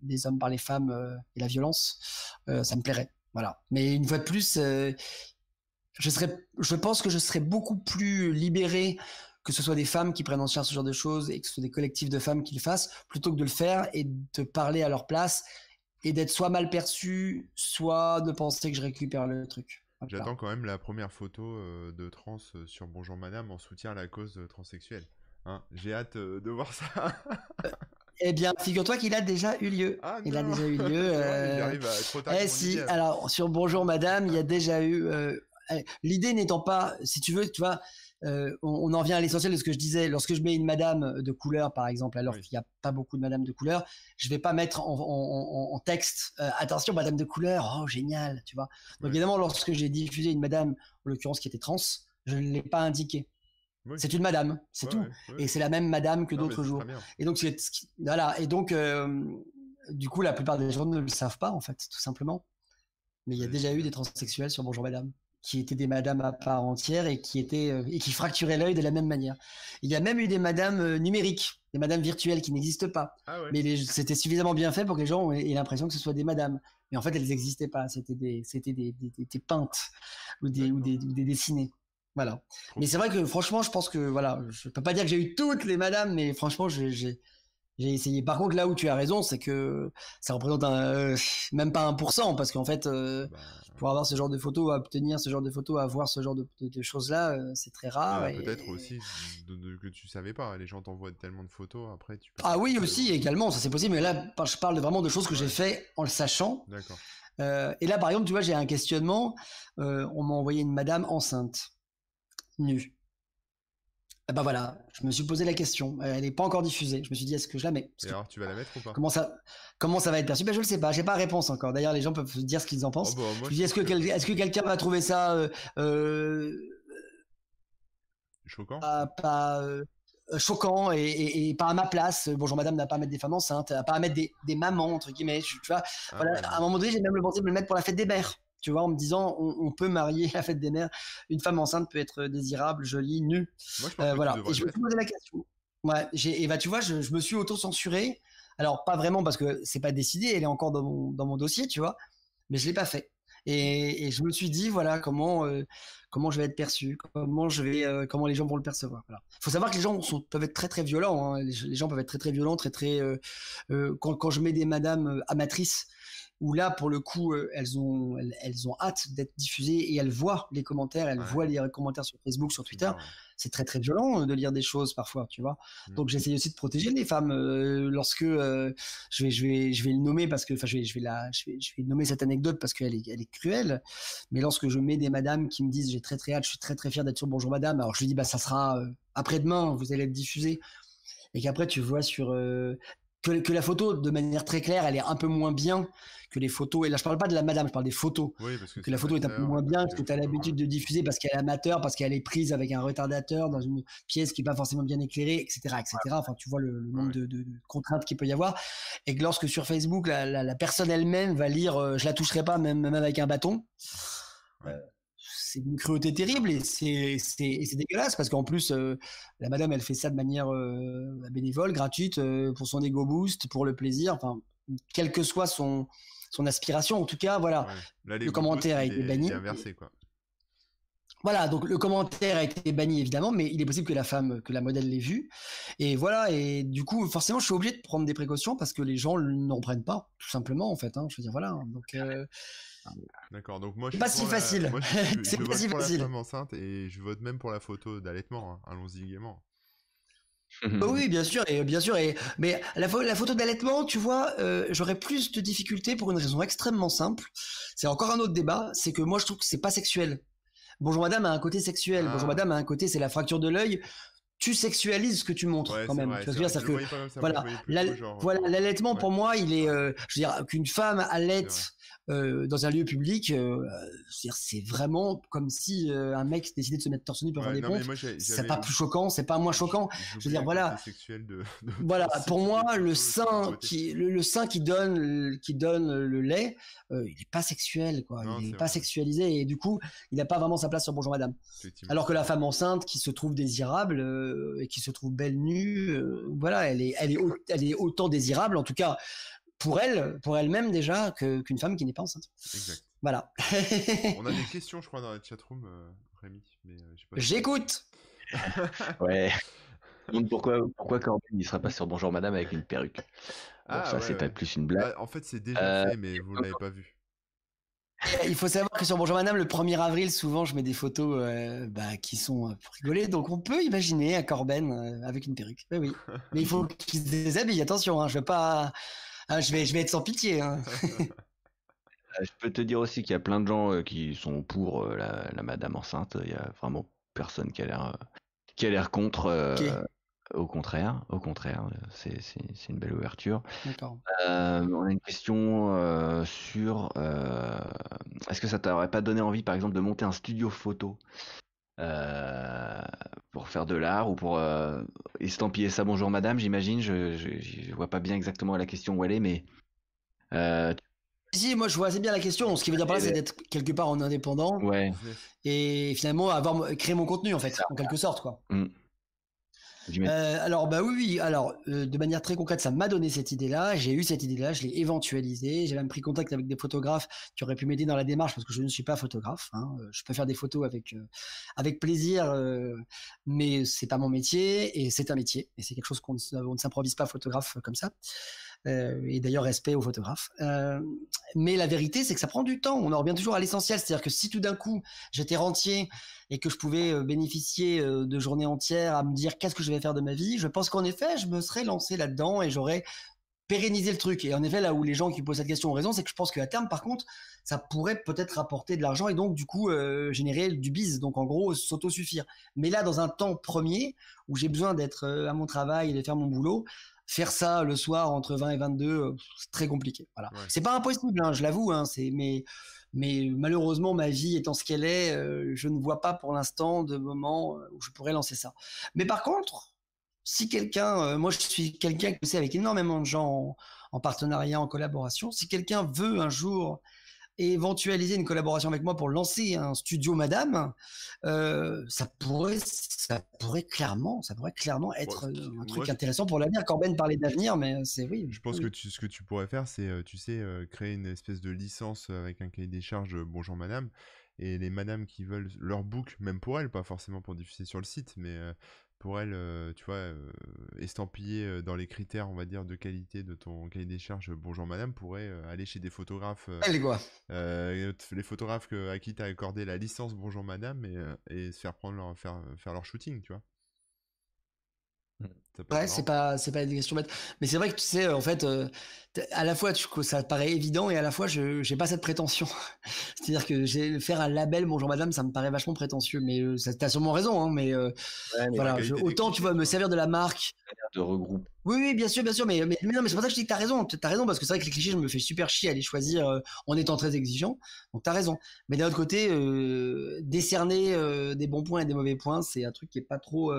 des hommes par les femmes et la violence, ça me plairait. Voilà. Mais une fois de plus, je serais, je pense que je serais beaucoup plus libéré que ce soit des femmes qui prennent en charge ce genre de choses et que ce soit des collectifs de femmes qui le fassent, plutôt que de le faire et de parler à leur place et d'être soit mal perçu, soit de penser que je récupère le truc. J'attends quand même la première photo euh, de trans euh, sur Bonjour Madame en soutien à la cause euh, transsexuelle. Hein J'ai hâte euh, de voir ça. eh bien, figure-toi qu'il a déjà eu lieu. Ah, il a déjà eu lieu. Euh... il arrive à trop tard eh si, alors sur Bonjour Madame, il y a déjà eu. Euh... L'idée n'étant pas, si tu veux, tu vois, on, on, en vient à l'essentiel de ce que je disais. Lorsque je mets une madame de couleur, par exemple, alors oui. qu'il n'y a pas beaucoup de madame de couleur, je vais pas mettre en, en, en texte euh, attention madame de couleur, oh génial, tu vois. Donc oui. évidemment, lorsque j'ai diffusé une madame, en l'occurrence qui était trans, je ne l'ai pas indiqué. Oui. C'est une madame, c'est tout. Et c'est la même madame que d'autres jours. Et donc c'est voilà. Et donc euh, du coup, la plupart des gens ne le savent pas en fait, tout simplement. Mais il y a déjà eu des transsexuels sur Bonjour Madame qui étaient des madames à part entière et qui étaient euh, et qui fracturaient l'œil de la même manière. Il y a même eu des madames euh, numériques, des madames virtuelles qui n'existent pas. Ah ouais. Mais c'était suffisamment bien fait pour que les gens aient l'impression que ce soit des madames. Mais en fait, elles n'existaient pas. C'était des, c'était des, des, des, peintes ou des, ou des, ou des dessinées. Voilà. Mais c'est vrai que franchement, je pense que voilà, je peux pas dire que j'ai eu toutes les madames, mais franchement, j'ai J'ai essayé. Par contre, là où tu as raison, c'est que ça représente un, même pas 1%, parce qu'en fait, bah, pour avoir ce genre de photos, à obtenir ce genre de photos, à voir ce genre de, choses-là, c'est très rare. Peut-être aussi que tu savais pas. Les gens t'envoient tellement de photos, après tu. ah oui, aussi, également, ça c'est possible. Mais là, je parle vraiment de choses que j'ai fait en le sachant. D'accord. et là, par exemple, tu vois, j'ai un questionnement. on m'a envoyé une madame enceinte, nue. Eh ben voilà, je me suis posé la question. Elle n'est pas encore diffusée. Je me suis dit, est-ce que je la mets? Et alors, tu vas la mettre ou pas? comment ça, comment ça va être perçu? Ben, Je ne le sais pas. J'ai pas réponse encore. D'ailleurs, les gens peuvent dire ce qu'ils en pensent. Oh, bah, je me dis, est-ce que, est que quelqu'un va trouver ça euh, euh, choquant? Pas, euh, choquant et, pas à ma place? Bonjour, madame, n'a pas à mettre des femmes enceintes, pas à mettre des, mamans entre guillemets. Tu vois, ah, à un moment donné, j'ai même le pensé de me le mettre pour la fête des mères tu vois, en me disant on, peut marier la fête des mères. Une femme enceinte peut être désirable, jolie, nue. Euh, voilà. Et je me suis posé la question. Ouais, et bah, tu vois, je, me suis auto-censuré. Alors, pas vraiment parce que c'est pas décidé, elle est encore dans mon, dans mon dossier, tu vois, mais je l'ai pas fait. Et, je me suis dit, voilà, comment, euh, comment je vais être perçu, comment, je vais, euh, comment les gens vont le percevoir. Il faut savoir que les gens sont, peuvent être très très violents. Hein. Les, gens peuvent être très très violents, très très. quand, quand, je mets des madames amatrices où là, pour le coup, euh, elles, ont, elles, ont hâte d'être diffusées et elles voient les commentaires, elles voient les commentaires sur Facebook, sur Twitter. C'est très très violent euh, de lire des choses parfois, tu vois. Mmh. Donc j'essaye aussi de protéger les femmes euh, lorsque je vais je vais je vais le nommer parce que enfin je vais je vais la je vais, je vais nommer cette anecdote parce qu'elle est elle est cruelle. Mais lorsque je mets des madames qui me disent j'ai très très hâte, je suis très très fier d'être sur Bonjour Madame, alors je lui dis bah ça sera après-demain, vous allez être diffusé et qu'après tu vois sur que, que, la photo, de manière très claire, elle est un peu moins bien que les photos. Et là, je parle pas de la madame, je parle des photos. que, la photo est un peu moins bien, que tu as l'habitude de diffuser parce qu'elle est amateur, parce qu'elle est prise avec un retardateur dans une pièce qui n'est pas forcément bien éclairée, etc. etc. Enfin, tu vois le, nombre de, de, contraintes qu'il peut y avoir. Et que lorsque sur Facebook, la, la, personne elle-même va lire euh, Je la toucherai pas, même, même avec un bâton. Euh, c'est une cruauté terrible et c'est dégueulasse parce qu'en plus euh, la madame elle fait ça de manière bénévole gratuite pour son ego boost pour le plaisir enfin quel que soit son son aspiration. En tout cas, voilà, le commentaire a été banni. Voilà, donc le commentaire a été banni évidemment, mais il est possible que la femme, que la modèle l'ait vu. Et voilà, et du coup, forcément, je suis obligé de prendre des précautions parce que les gens n'en prennent pas, tout simplement, en fait. Hein. Je veux dire, voilà. Donc, euh, D'accord, donc moi je suis pas si facile. c'est pas si facile. la femme enceinte et je vote même pour la photo d'allaitement. Hein. Allons-y gaiement. Bah oui, bien sûr, et bien sûr, et mais la, la photo d'allaitement, tu vois, euh, j'aurais plus de difficultés pour une raison extrêmement simple. C'est encore un autre débat, c'est que moi je trouve que c'est pas sexuel. Bonjour Madame a un côté sexuel. Bonjour ah. Madame a un côté, c'est la fracture de l'œil. Tu sexualises ce que tu montres quand même. tu vois, dire, que voilà, voilà, l'allaitement pour moi, il est, euh, je veux dire, qu'une femme allaite euh, dans un lieu public, euh, c'est vraiment comme si euh, un mec décidait de se mettre torse nu pour faire des pompes. C'est pas plus choquant, c'est pas moins choquant. Je veux dire, voilà. voilà, pour moi, le sein qui, le, sein qui donne, qui donne le lait, il est pas sexuel, quoi. il est, pas sexualisé et du coup, il n'a pas vraiment sa place sur Bonjour Madame. Alors que la femme enceinte qui se trouve désirable et qui se trouve belle nue, voilà, elle est, elle est, elle est autant désirable, en tout cas pour elle, pour elle-même déjà, qu'une femme qui n'est pas enceinte. Exact. Voilà. On a des questions, je crois, dans la chatroom, euh, Rémi. Euh, J'écoute. ouais. pourquoi, pourquoi Corbin il sera pas sur Bonjour Madame avec une perruque? Ah, Ça, c'est peut-être plus une blague. Bah, en fait, c'est déjà euh, fait, mais vous l'avez pas vu. Il faut savoir que sur Bonjour Madame, le 1er avril, souvent, je mets des photos bah, qui sont pour rigoler. Donc, on peut imaginer un Corben avec une perruque. oui. Mais il faut qu'il se déshabille. Attention, hein, je vais pas ah, je, vais, je vais être sans pitié. Hein. Euh, je peux te dire aussi qu'il y a plein de gens euh, qui sont pour euh, la, madame enceinte. Il y a vraiment personne qui a l'air qui a l'air contre. Au contraire, au contraire, c'est, une belle ouverture. On a une question sur est-ce que ça t'aurait pas donné envie, par exemple, de monter un studio photo? Pour faire de l'art ou pour euh, estampiller ça bonjour madame, j'imagine. Je, je, vois pas bien exactement la question où elle est, mais. Euh, si, moi je vois assez bien la question. Ce qui veut dire par là, c'est d'être quelque part en indépendant. Ouais. Et finalement avoir créé mon contenu en fait, en quelque sorte quoi. Mm. Euh, alors bah oui. Alors euh, de manière très concrète, ça m'a donné cette idée-là. J'ai eu cette idée-là, je l'ai éventualisée. J'ai même pris contact avec des photographes qui auraient pu m'aider dans la démarche parce que je ne suis pas photographe. Hein. Euh, je peux faire des photos avec avec plaisir, mais c'est pas mon métier et c'est un métier et c'est quelque chose qu'on ne s'improvise pas photographe comme ça. Euh, et d'ailleurs respect aux photographes. Euh, mais la vérité, c'est que ça prend du temps. On en revient toujours à l'essentiel, c'est-à-dire que si tout d'un coup j'étais rentier et que je pouvais euh, bénéficier de journées entières à me dire qu'est-ce que je vais faire de ma vie, je pense qu'en effet, je me serais lancé là-dedans et j'aurais pérennisé le truc. Et en effet, là où les gens qui posent cette question ont raison, c'est que je pense qu'à terme, par contre, ça pourrait peut-être rapporter de l'argent et donc du coup générer du biz. Donc en gros, s'auto-suffire. Mais là, dans un temps premier où j'ai besoin d'être à mon travail et de faire mon boulot, faire ça le soir entre 20 et 22, euh, c'est très compliqué. Voilà. C'est pas impossible, hein, je l'avoue, hein, c'est mais mais malheureusement ma vie étant ce qu'elle est, euh, je ne vois pas pour l'instant de moment euh, où je pourrais lancer ça. Mais par contre, si quelqu'un, moi je suis quelqu'un qui sait avec énormément de gens en, en partenariat, en collaboration, si quelqu'un veut un jour et éventualiser une collaboration avec moi pour lancer un studio Madame, euh, ça pourrait, ça pourrait clairement, ça pourrait clairement être euh, un truc intéressant pour l'avenir. Corben parlait d'avenir, mais euh, c'est oui. Je pense que tu, ce que tu pourrais faire, c'est, tu sais, créer une espèce de licence avec un cahier des charges Bonjour Madame. Et les madames qui veulent leur book, même pour elles, pas forcément pour diffuser sur le site, mais pour elle, euh, tu vois, euh, estampillé euh, dans les critères, on va dire, de qualité de ton cahier des charges, bonjour madame, pourrait aller chez des photographes. Allez quoi Les photographes à qui tu as accordé la licence bonjour madame et, et se faire prendre leur, faire, faire leur shooting, tu vois. Ouais, c'est pas, c'est pas une question bête. Mais c'est vrai que tu sais, en fait, euh, à la fois, tu, ça paraît évident et à la fois, je j'ai pas cette prétention. C'est-à-dire que j'ai faire un label Bonjour Madame, ça me paraît vachement prétentieux. Mais euh, t'as sûrement raison. Hein, mais, euh, voilà, autant tu vois me servir de la marque. De regroupe. Oui, oui, bien sûr, bien sûr. Mais, mais, non, mais c'est pour ça que je dis que t'as raison. T'as raison parce que c'est vrai que les clichés, je me fais super chier à les choisir en étant très exigeant. Donc t'as raison. Mais d'un autre côté, décerner des bons points et des mauvais points, c'est un truc qui est pas trop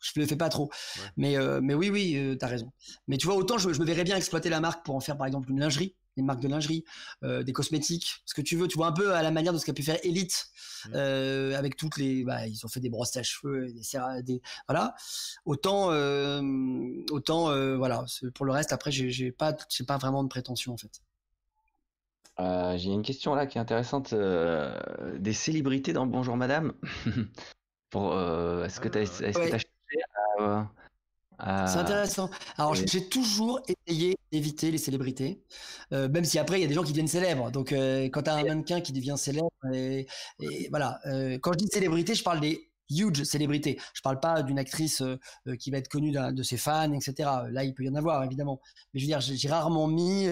je le fais pas trop. Mais, euh, mais oui, oui, euh, tu as raison. Mais tu vois, autant je, me verrais bien exploiter la marque pour en faire par exemple une lingerie, une marque de lingerie, euh, des cosmétiques, ce que tu veux. Tu vois un peu à la manière de ce qu'a pu faire Elite, avec toutes les. Bah, ils ont fait des brosses à cheveux, des, des voilà. Autant, autant, voilà. Pour le reste, après, j'ai pas, pas vraiment de prétention en fait. J'ai une question là qui est intéressante. des célébrités dans Bonjour Madame. Pour, est-ce que tu as, c'est intéressant. Alors, j'ai toujours essayé d'éviter les célébrités, euh, même si après il y a des gens qui deviennent célèbres. Donc, euh, quand tu as un mannequin qui devient célèbre, et, voilà. Euh, quand je dis célébrité, je parle des huge célébrités. Je parle pas d'une actrice qui va être connue de, ses fans, etc. Là, il peut y en avoir évidemment. Mais je veux dire, j'ai rarement mis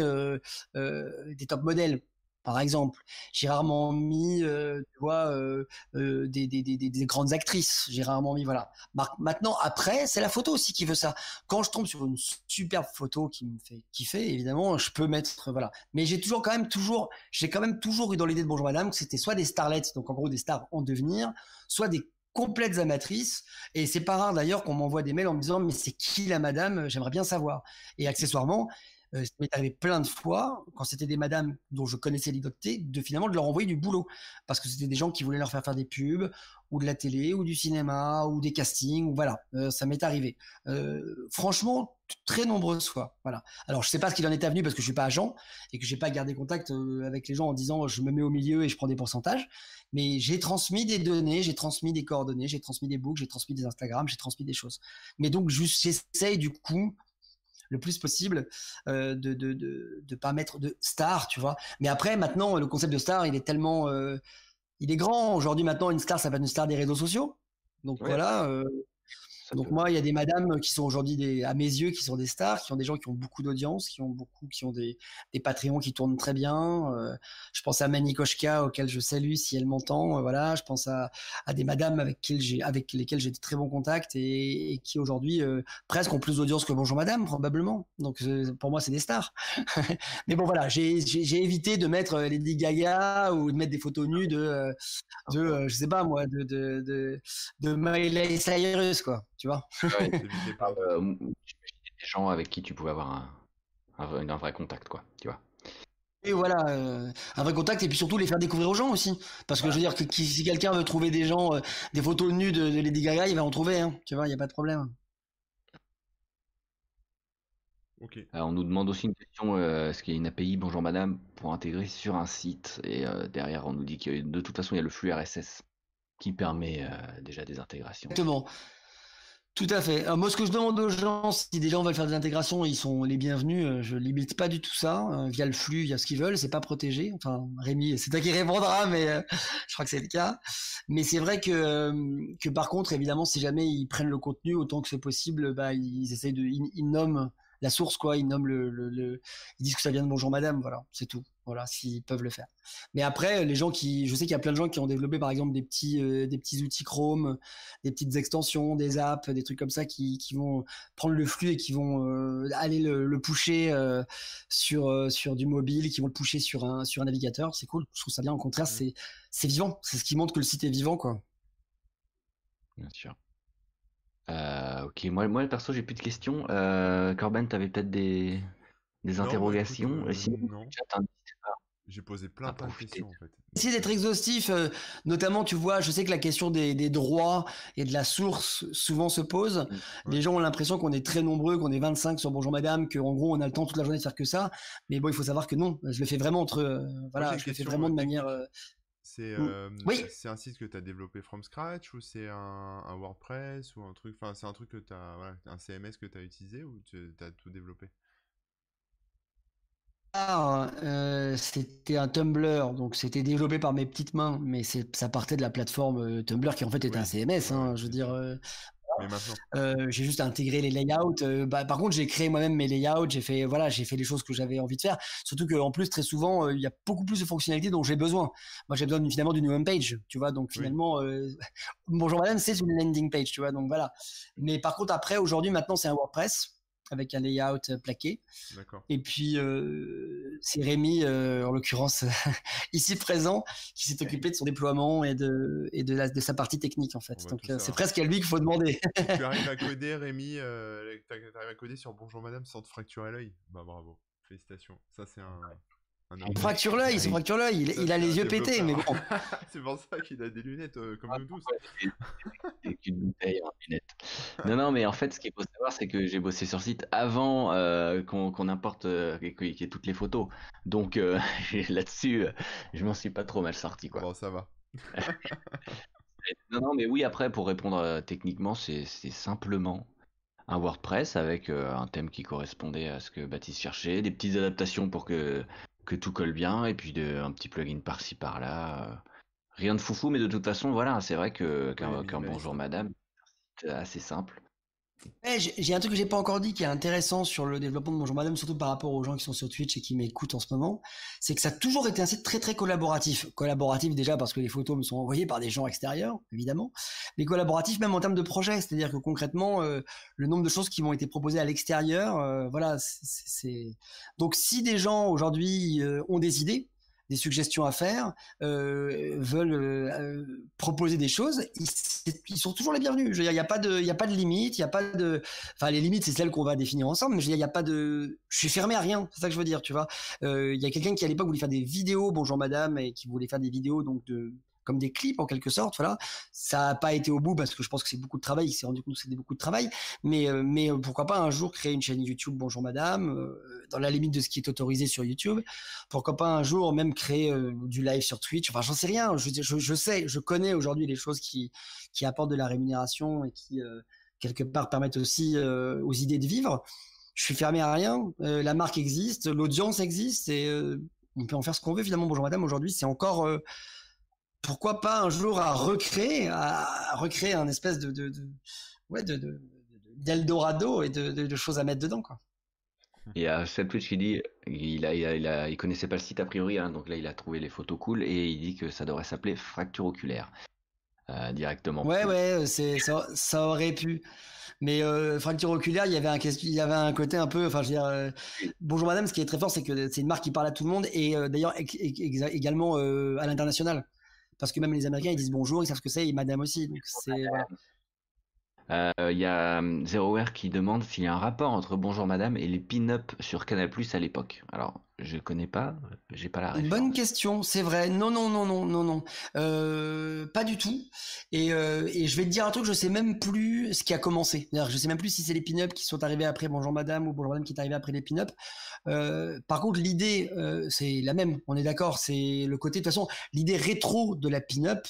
des top modèles par exemple. J'ai rarement mis, euh, tu vois, euh, euh, des, des, des, des, grandes actrices. J'ai rarement mis, voilà. Maintenant, après, c'est la photo aussi qui veut ça. Quand je tombe sur une superbe photo qui me fait kiffer, évidemment, je peux mettre, voilà. Mais j'ai toujours quand même toujours, j'ai quand même toujours eu dans l'idée de Bonjour Madame que c'était soit des starlets, donc en gros des stars en devenir, soit des complètes amatrices. Et c'est pas rare d'ailleurs qu'on m'envoie des mails en me disant mais c'est qui la madame? J'aimerais bien savoir. Et accessoirement, euh, ça m'est arrivé plein de fois, quand c'était des madames dont je connaissais l'identité, de finalement de leur envoyer du boulot. Parce que c'était des gens qui voulaient leur faire faire des pubs, ou de la télé, ou du cinéma, ou des castings, ou voilà. Euh, ça m'est arrivé. Euh, franchement, très nombreuses fois. Voilà. Alors, je sais pas ce qu'il en est venu parce que je suis pas agent et que j'ai pas gardé contact avec les gens en disant je me mets au milieu et je prends des pourcentages. Mais j'ai transmis des données, j'ai transmis des coordonnées, j'ai transmis des books, j'ai transmis des Instagram, j'ai transmis des choses. Mais donc, j'essaye du coup le plus possible euh, de, de, de, de, pas mettre de star, tu vois. Mais après, maintenant, le concept de star, il est tellement, euh, il est grand. Aujourd'hui, maintenant, une star, ça va être une star des réseaux sociaux. Donc voilà, euh, donc moi, il y a des madames qui sont aujourd'hui des, à mes yeux, qui sont des stars, qui ont des gens qui ont beaucoup d'audience, qui ont beaucoup, qui ont des, des Patreons qui tournent très bien. Euh, je pense à Mani Koshka, auquel je salue si elle m'entend. Euh, voilà, je pense à, à des madames avec, qui j'ai, avec lesquelles j'ai de très bons contacts et, et qui aujourd'hui euh, presque ont plus d'audience que Bonjour Madame, probablement. Donc pour moi, c'est des stars. Mais bon, voilà, j'ai, j'ai, évité de mettre Lady Gaga ou de mettre des photos nues de, de, je sais pas moi, de, de, de, de Miley Cyrus, quoi tu vois? Euh, des gens avec qui tu pouvais avoir un, un, vrai contact, quoi, tu vois? Et voilà, euh, un vrai contact et puis surtout les faire découvrir aux gens aussi. Parce que je veux dire que si quelqu'un veut trouver des gens, euh, des photos nues de, de, Lady Gaga, il va en trouver, hein, tu vois, il n'y a pas de problème. Ok. on nous demande aussi une question, est-ce qu'il y a une API Bonjour Madame pour intégrer sur un site? Et derrière, on nous dit que de toute façon, il y a le flux RSS qui permet déjà des intégrations. Exactement. Tout à fait. moi, ce que je demande aux gens, si des gens veulent faire des intégrations, ils sont les bienvenus. Euh, je limite pas du tout ça euh, via le flux, via ce qu'ils veulent. C'est pas protégé. Enfin, Rémi, c'est toi qui répondra, mais euh, je crois que c'est le cas. Mais c'est vrai que que par contre, évidemment, si jamais ils prennent le contenu autant que c'est possible, bah ils essayent de, ils nomment la source, quoi. Ils nomment le, le, ils disent que ça vient de Bonjour Madame, voilà, c'est tout. Voilà, s'ils peuvent le faire. Mais après, les gens qui, je sais qu'il y a plein de gens qui ont développé, par exemple, des petits, euh, des petits outils Chrome, des petites extensions, des apps, des trucs comme ça, qui, qui vont prendre le flux et qui vont euh, aller le, le pusher euh, sur sur du mobile, qui vont le pusher sur un sur un navigateur. C'est cool. Je trouve ça bien. Au contraire, c'est c'est vivant. C'est ce qui montre que le site est vivant, quoi. Bien sûr. ok, moi, moi perso, j'ai plus de questions. Corben, tu avais peut-être des, des Non, bah, interrogations? écoute, Et sinon, non. chat, hein, J'ai posé plein de questions en fait. Essayer d'être exhaustif, euh, notamment, tu vois, je sais que la question des, des droits et de la source souvent se pose. Mm. Les gens ont l'impression qu'on est très nombreux, qu'on est 25 sur Bonjour Madame, qu'en gros on a le temps toute la journée de faire que ça. Mais bon, il faut savoir que non, je le fais vraiment entre, euh, voilà, je le fais vraiment de manière. euh, C'est Mm. euh, Oui. c'est un site que tu as développé from scratch ou c'est un, un WordPress ou un truc, enfin c'est un truc que tu as, voilà, un CMS que tu as utilisé ou tu as tout développé? Euh, c'était un Tumblr, donc c'était développé par mes petites mains, mais ça partait de la plateforme euh, Tumblr qui en fait était Oui, un CMS. hein, je veux dire, euh, euh, j'ai juste intégré les layouts. bah, par contre, j'ai créé moi-même mes layouts. J'ai fait, voilà, j'ai fait les choses que j'avais envie de faire. Surtout qu'en plus, très souvent, il y a beaucoup plus de fonctionnalités dont j'ai besoin. Moi, j'ai besoin finalement d'une homepage, tu vois. Donc finalement, bonjour madame, c'est une landing page, tu vois. Donc voilà. Mais par contre, après, aujourd'hui, maintenant, c'est un WordPress avec un layout euh, plaqué. Et puis, euh, c'est Rémi, euh, en l'occurrence, ici présent, qui s'est occupé de son déploiement et de, et de, la- de sa partie technique, en fait. Donc, c'est presque à lui qu'il faut demander. tu arrives à coder, Rémi, euh, tu arrives à coder sur Bonjour Madame sans te fracturer l'œil Bah bravo, félicitations. Ça c'est un Il fracture l'œil, il se fracture l'œil. Il, a les yeux pétés, mais bon. c'est pour ça qu'il a des lunettes euh, comme Ah, nous tous. ouais, culs de bouteille en lunettes. Non, non, mais en fait, ce qu'il faut savoir, c'est que j'ai bossé sur site avant euh, qu'on importe euh, et qu'il y ait toutes les photos. Donc euh, là-dessus, euh, je m'en suis pas trop mal sorti, quoi. Bon, ça va. Non, non, mais oui, après, pour répondre euh, techniquement, c'est c'est simplement un WordPress avec euh, un thème qui correspondait à ce que Baptiste cherchait, des petites adaptations pour que, que tout colle bien, et puis de, un petit plugin par-ci par-là. euh. Rien de foufou, mais de toute façon, voilà, c'est vrai que qu'un Ouais, minimaliste. bonjour madame, c'est assez simple. J'ai un truc que j'ai pas encore dit qui est intéressant sur le développement de Bonjour Madame, surtout par rapport aux gens qui sont sur Twitch et qui m'écoutent en ce moment, c'est que ça a toujours été un site très très collaboratif. Collaboratif déjà parce que les photos me sont envoyées par des gens extérieurs, évidemment, mais collaboratif même en termes de projet, c'est-à-dire que concrètement, euh, le nombre de choses qui m'ont été proposées à l'extérieur, euh, voilà, c'est- c'est donc si des gens aujourd'hui euh, ont des idées, des suggestions à faire, euh, veulent euh, proposer des choses, ils, sont toujours les bienvenus. Il n'y a pas de, il a pas de limite, il y a pas de, enfin les limites c'est celles qu'on va définir ensemble, mais il y a pas de, je suis fermé à rien, c'est ça que je veux dire, tu vois. Euh, Il y a quelqu'un qui à l'époque voulait faire des vidéos, bonjour madame, et qui voulait faire des vidéos donc de comme des clips en quelque sorte, voilà. Ça n'a pas été au bout parce que je pense que c'est beaucoup de travail. Il s'est rendu compte que c'était beaucoup de travail, mais euh, mais euh, pourquoi pas un jour créer une chaîne YouTube Bonjour Madame euh, dans la limite de ce qui est autorisé sur YouTube. Pourquoi pas un jour même créer du live sur Twitch. Enfin, j'en sais rien. Je, sais, je connais aujourd'hui les choses qui qui apportent de la rémunération et qui quelque part permettent aussi aux idées de vivre. Je suis fermé à rien. La marque existe, l'audience existe et on peut en faire ce qu'on veut. Finalement, Bonjour Madame aujourd'hui, c'est encore pourquoi pas un jour à recréer, à, à recréer un espèce de, de, de ouais, de, de, d'Eldorado et de, choses à mettre dedans, quoi. Il a Seth Twitch qui dit il a, il a, il a, il connaissait pas le site a priori, hein, donc là il a trouvé les photos cool et il dit que ça devrait s'appeler fracture oculaire euh, directement. Ouais, ouais, c'est ça, ça aurait pu. Mais euh, fracture oculaire, il y avait un il y avait un côté un peu, enfin, je veux dire, euh, bonjour madame, ce qui est très fort, c'est que c'est une marque qui parle à tout le monde et euh, d'ailleurs également euh, à l'international, parce que même les Américains ils disent bonjour, ils savent ce que c'est et madame aussi, donc c'est voilà. Euh, Il y a hum, Zeroware qui demande s'il y a un rapport entre Bonjour Madame et les pin-up sur Canal+ à l'époque. Alors, je connais pas, j'ai pas la référence. Bonne question, c'est vrai. Non, non, non, non, non, non. Euh, pas du tout. Et, euh, et je vais te dire un truc, je sais même plus ce qui a commencé. Je sais même plus si c'est les pin-up qui sont arrivés après Bonjour Madame ou Bonjour Madame qui est arrivé après les pin-up. Euh, par contre, l'idée, c'est la même. On est d'accord. C'est le côté, de toute façon, l'idée rétro de la pin-up,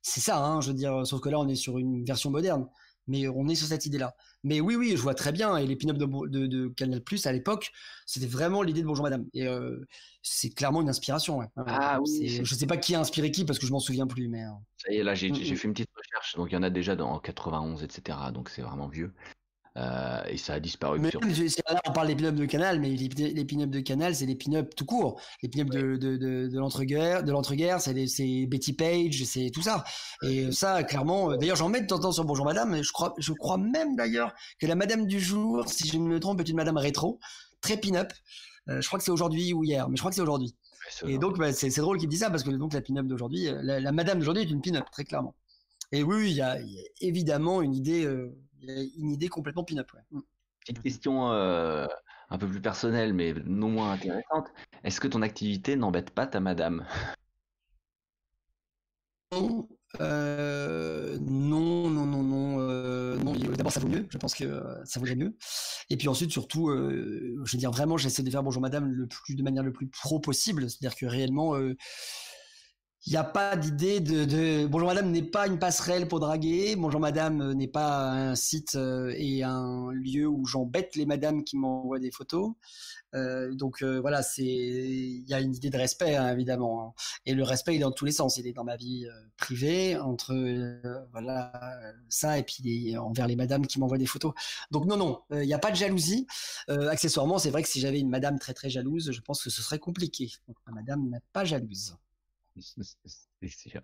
c'est ça. Hein, je veux dire, sauf que là, on est sur une version moderne. Mais on est sur cette idée-là. Mais oui, oui, je vois très bien. Et les pin-up de, de, de Canal Plus à l'époque, c'était vraiment l'idée de Bonjour Madame. Et euh, c'est clairement une inspiration. Ouais. Ah oui, Je sais pas qui a inspiré qui parce que je m'en souviens plus. Mais euh, Ça y est, là, j'ai Mm, j'ai mm. fait une petite recherche. Donc, il y en a déjà dans 91, etc. Donc, c'est vraiment vieux. Euh, et ça a disparu Mais sur. là, on parle des pin-up de Canal, mais les, les pin-up de Canal, c'est les pin-up tout court. Les pin-up de, de, de, de l'entre-guerre, de l'entre-guerre, c'est Betty Page, c'est tout ça. Et ça, clairement, euh, d'ailleurs, j'en mets de temps en temps sur Bonjour Madame, et je crois, je crois même d'ailleurs que la Madame du jour, si je ne me trompe, est une Madame rétro, très pin-up. Euh, je crois que c'est aujourd'hui ou hier, mais je crois que c'est aujourd'hui. Et donc, bah, c'est drôle qu'il me dise ça parce que donc la pin-up d'aujourd'hui, la, la Madame d'aujourd'hui est une pin-up, très clairement. Et oui, il y a, il y a évidemment une idée, euh, il y a une idée complètement pin-up. ouais. Mm. Petite question euh, un peu plus personnelle, mais non moins intéressante. Est-ce que ton activité n'embête pas ta madame? Non, euh, non, non, non, non, euh, non. D'abord, ça vaut mieux. Je pense que ça vaudrait mieux. Et puis ensuite, surtout, je veux dire vraiment, j'essaie de faire bonjour madame le plus de manière le plus pro possible. C'est-à-dire que réellement, il n'y a pas d'idée de, bonjour madame n'est pas une passerelle pour draguer. Bonjour madame euh, n'est pas un site euh, et un lieu où j'embête les madames qui m'envoient des photos. Euh, donc voilà, c'est il y a une idée de respect hein, évidemment. hein. Et le respect, il est dans tous les sens. Il est dans ma vie privée, entre voilà ça, et puis envers les madames qui m'envoient des photos. Donc non, non, il n'y a pas de jalousie. Accessoirement, c'est vrai que si j'avais une madame très très jalouse, je pense que ce serait compliqué. Donc ma madame n'est pas jalouse. C'est sûr.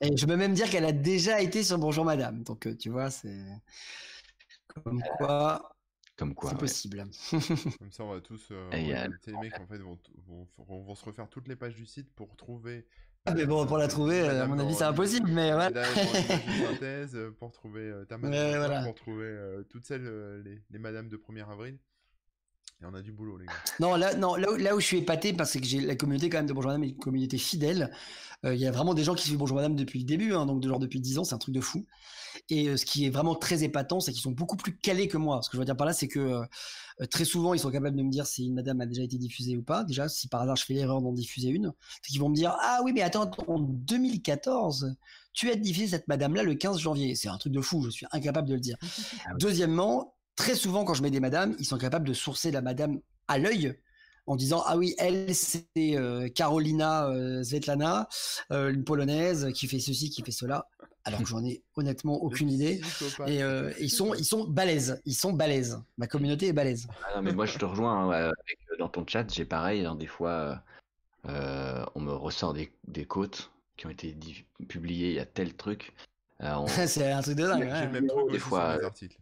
Et je peux même dire qu'elle a déjà été sur Bonjour Madame. Donc euh, tu vois, c'est comme quoi Comme quoi. c'est ouais. possible. Comme ça, on va tous. euh, Et a- inviter les mecs en fait vont, vont, vont, vont se refaire toutes les pages du site pour trouver. Ah, mais bon, pour la trouver, euh, à mon avis, c'est impossible, mais voilà. Synthèse, euh, pour trouver euh, ta madame, Ouais, voilà. pour trouver euh, toutes celles, euh, les, les madames de 1er avril. Et on a du boulot, les gars. Non, là, non, là, où, là où je suis épaté, parce que j'ai la communauté quand même de Bonjour Madame est une communauté fidèle. Euh, Il y a vraiment des gens qui suivent Bonjour Madame depuis le début, hein, donc de genre depuis 10 ans, c'est un truc de fou. Et euh, ce qui est vraiment très épatant, c'est qu'ils sont beaucoup plus calés que moi. Ce que je veux dire par là, c'est que euh, très souvent, ils sont capables de me dire si une madame a déjà été diffusée ou pas. Déjà, si par hasard je fais l'erreur d'en diffuser une, c'est qu'ils vont me dire Ah oui, mais attends, en 2014, tu as diffusé cette madame-là le 15 janvier. C'est un truc de fou, je suis incapable de le dire. Ah oui. Deuxièmement, très souvent, quand je mets des madames, ils sont capables de sourcer la madame à l'œil en disant ah oui elle c'est euh, Carolina euh, Svetlana euh, une polonaise qui fait ceci qui fait cela alors que j'en ai honnêtement aucune idée et euh, ils sont ils sont balèzes ils sont balèzes ma communauté est balèze Ah non, mais moi je te rejoins hein, avec, dans ton chat, j'ai pareil, hein, des fois on me ressort des, des quotes qui ont été publiées il y a tel truc. Euh, on- c'est un truc de dingue J'ai ouais. même truc Des aussi fois, sur euh, articles.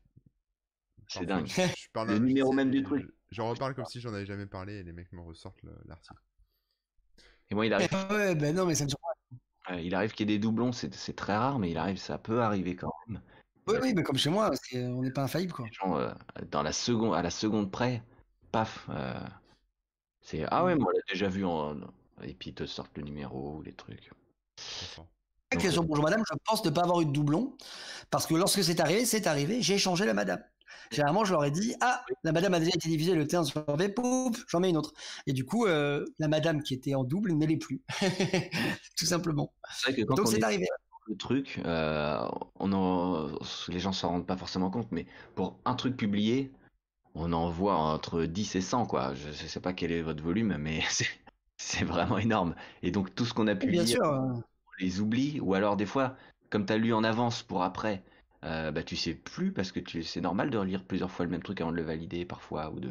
C'est dingue. je- je parle Le numéro même du truc. je- J'en reparle comme si j'en avais jamais parlé et les mecs me ressortent le- l'article. Et moi il arrive, ouais ben non mais ça me surprend. euh, il arrive qu'il y ait des doublons, c'est c'est très rare, mais il arrive, ça peut arriver quand même. oui oui mais comme chez moi on n'est pas infaillible quoi gens, euh, dans la seconde, à la seconde près, paf, euh, c'est ah ouais, moi on l'a déjà vu en... et puis ils te sortent le numéro ou les trucs. Bonjour Madame, je pense ne pas avoir eu de doublon, parce que lorsque c'est arrivé, c'est arrivé, j'ai changé la Madame. Généralement, je leur ai dit, ah, la Madame a déjà été diffusée le 15 janvier, pouf, j'en mets une autre. Et du coup, euh, la Madame qui était en double ne l'est plus, tout simplement. C'est vrai que quand Donc on c'est est arrivé. le truc, euh, on en... les gens s'en rendent pas forcément compte, mais pour un truc publié, on en voit entre 10 et 100, quoi. Je, je sais pas quel est votre volume, mais c'est vraiment énorme. Et donc tout ce qu'on a publié, Bien sûr. on les oublie, ou alors des fois, comme tu as lu en avance pour après, euh, bah tu sais plus parce que tu c'est normal de relire plusieurs fois le même truc avant de le valider parfois ou de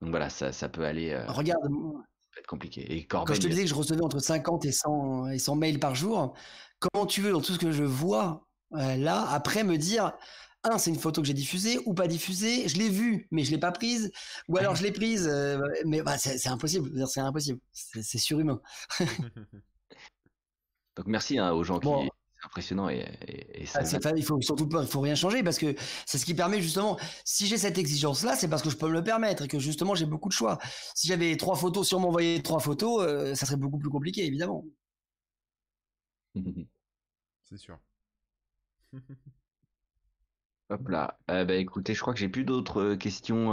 donc voilà ça, ça peut aller euh, Regarde, ça peut être compliqué et quand je te disais que je recevais entre 50 et 100, et 100 mails par jour, comment tu veux, dans tout ce que je vois euh, là, après me dire, un, c'est une photo que j'ai diffusée ou pas diffusée, je l'ai vue, mais je l'ai pas prise, ou alors je l'ai prise, euh, mais bah, c'est c'est impossible, c'est impossible, c'est c'est surhumain. donc merci hein, aux gens Bon. qui impressionnant et, ah, il faut surtout pas, il faut rien changer parce que c'est ce qui permet justement. Si j'ai cette exigence là, c'est parce que je peux me le permettre et que justement j'ai beaucoup de choix. Si j'avais trois photos, si on m'envoyait trois photos, euh, ça serait beaucoup plus compliqué évidemment. c'est sûr. Hop là. Euh, bah écoutez, je crois que j'ai plus d'autres euh, questions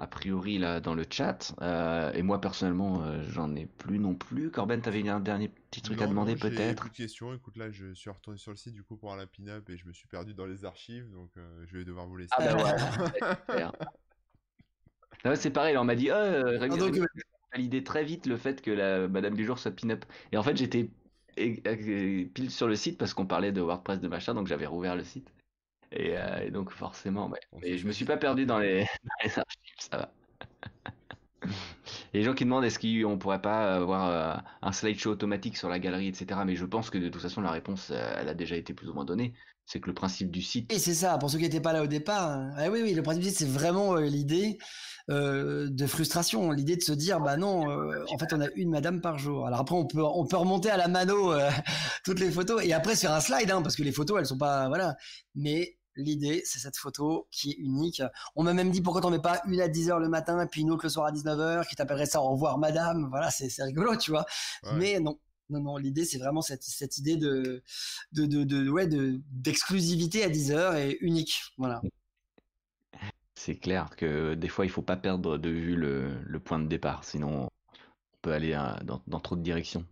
a priori là dans le chat. Euh, et moi personnellement, euh, j'en ai plus non plus. Corben, t'avais un dernier petit truc à demander peut-être? Plus de questions. Écoute, là, je suis retourné sur le site du coup pour la pin-up et je me suis perdu dans les archives, donc euh, je vais devoir vous laisser. Ah bah ouais. c'est pareil. on m'a dit, oh, validé très vite le fait que la Madame du jour soit pin-up. Et en fait, j'étais pile sur le site parce qu'on parlait de WordPress de machin, donc j'avais rouvert le site. Euh, et, donc forcément, ouais. Et je me suis pas perdu dans les, archives, ça va. les gens qui demandent est-ce qu'on pourrait pas avoir euh, un slideshow automatique sur la galerie, etc. Mais je pense que de toute façon la réponse, euh, elle a déjà été plus ou moins donnée. C'est que le principe du site. Et c'est ça, pour ceux qui n'étaient pas là au départ. Hein. Ah oui, oui, le principe du site, c'est vraiment l'idée de frustration, l'idée de se dire, bah non, en fait, on a une madame par jour. Alors après, on peut, on peut remonter à la mano toutes les photos et après faire un slide, hein, parce que les photos, elles sont pas, voilà. Mais L'idée, c'est cette photo qui est unique. On m'a même dit pourquoi t'en mets pas une à 10h le matin et puis une autre le soir à 19h qui t'appellerait ça au revoir madame. Voilà, c'est rigolo, tu vois. Mais non, non, non, l'idée, c'est vraiment cette, cette, idée de, de, de, de ouais, d'exclusivité à 10 heures et unique. Voilà. C'est clair que des fois, il faut pas perdre de vue le, le point de départ, sinon on peut aller euh, dans, dans trop de directions.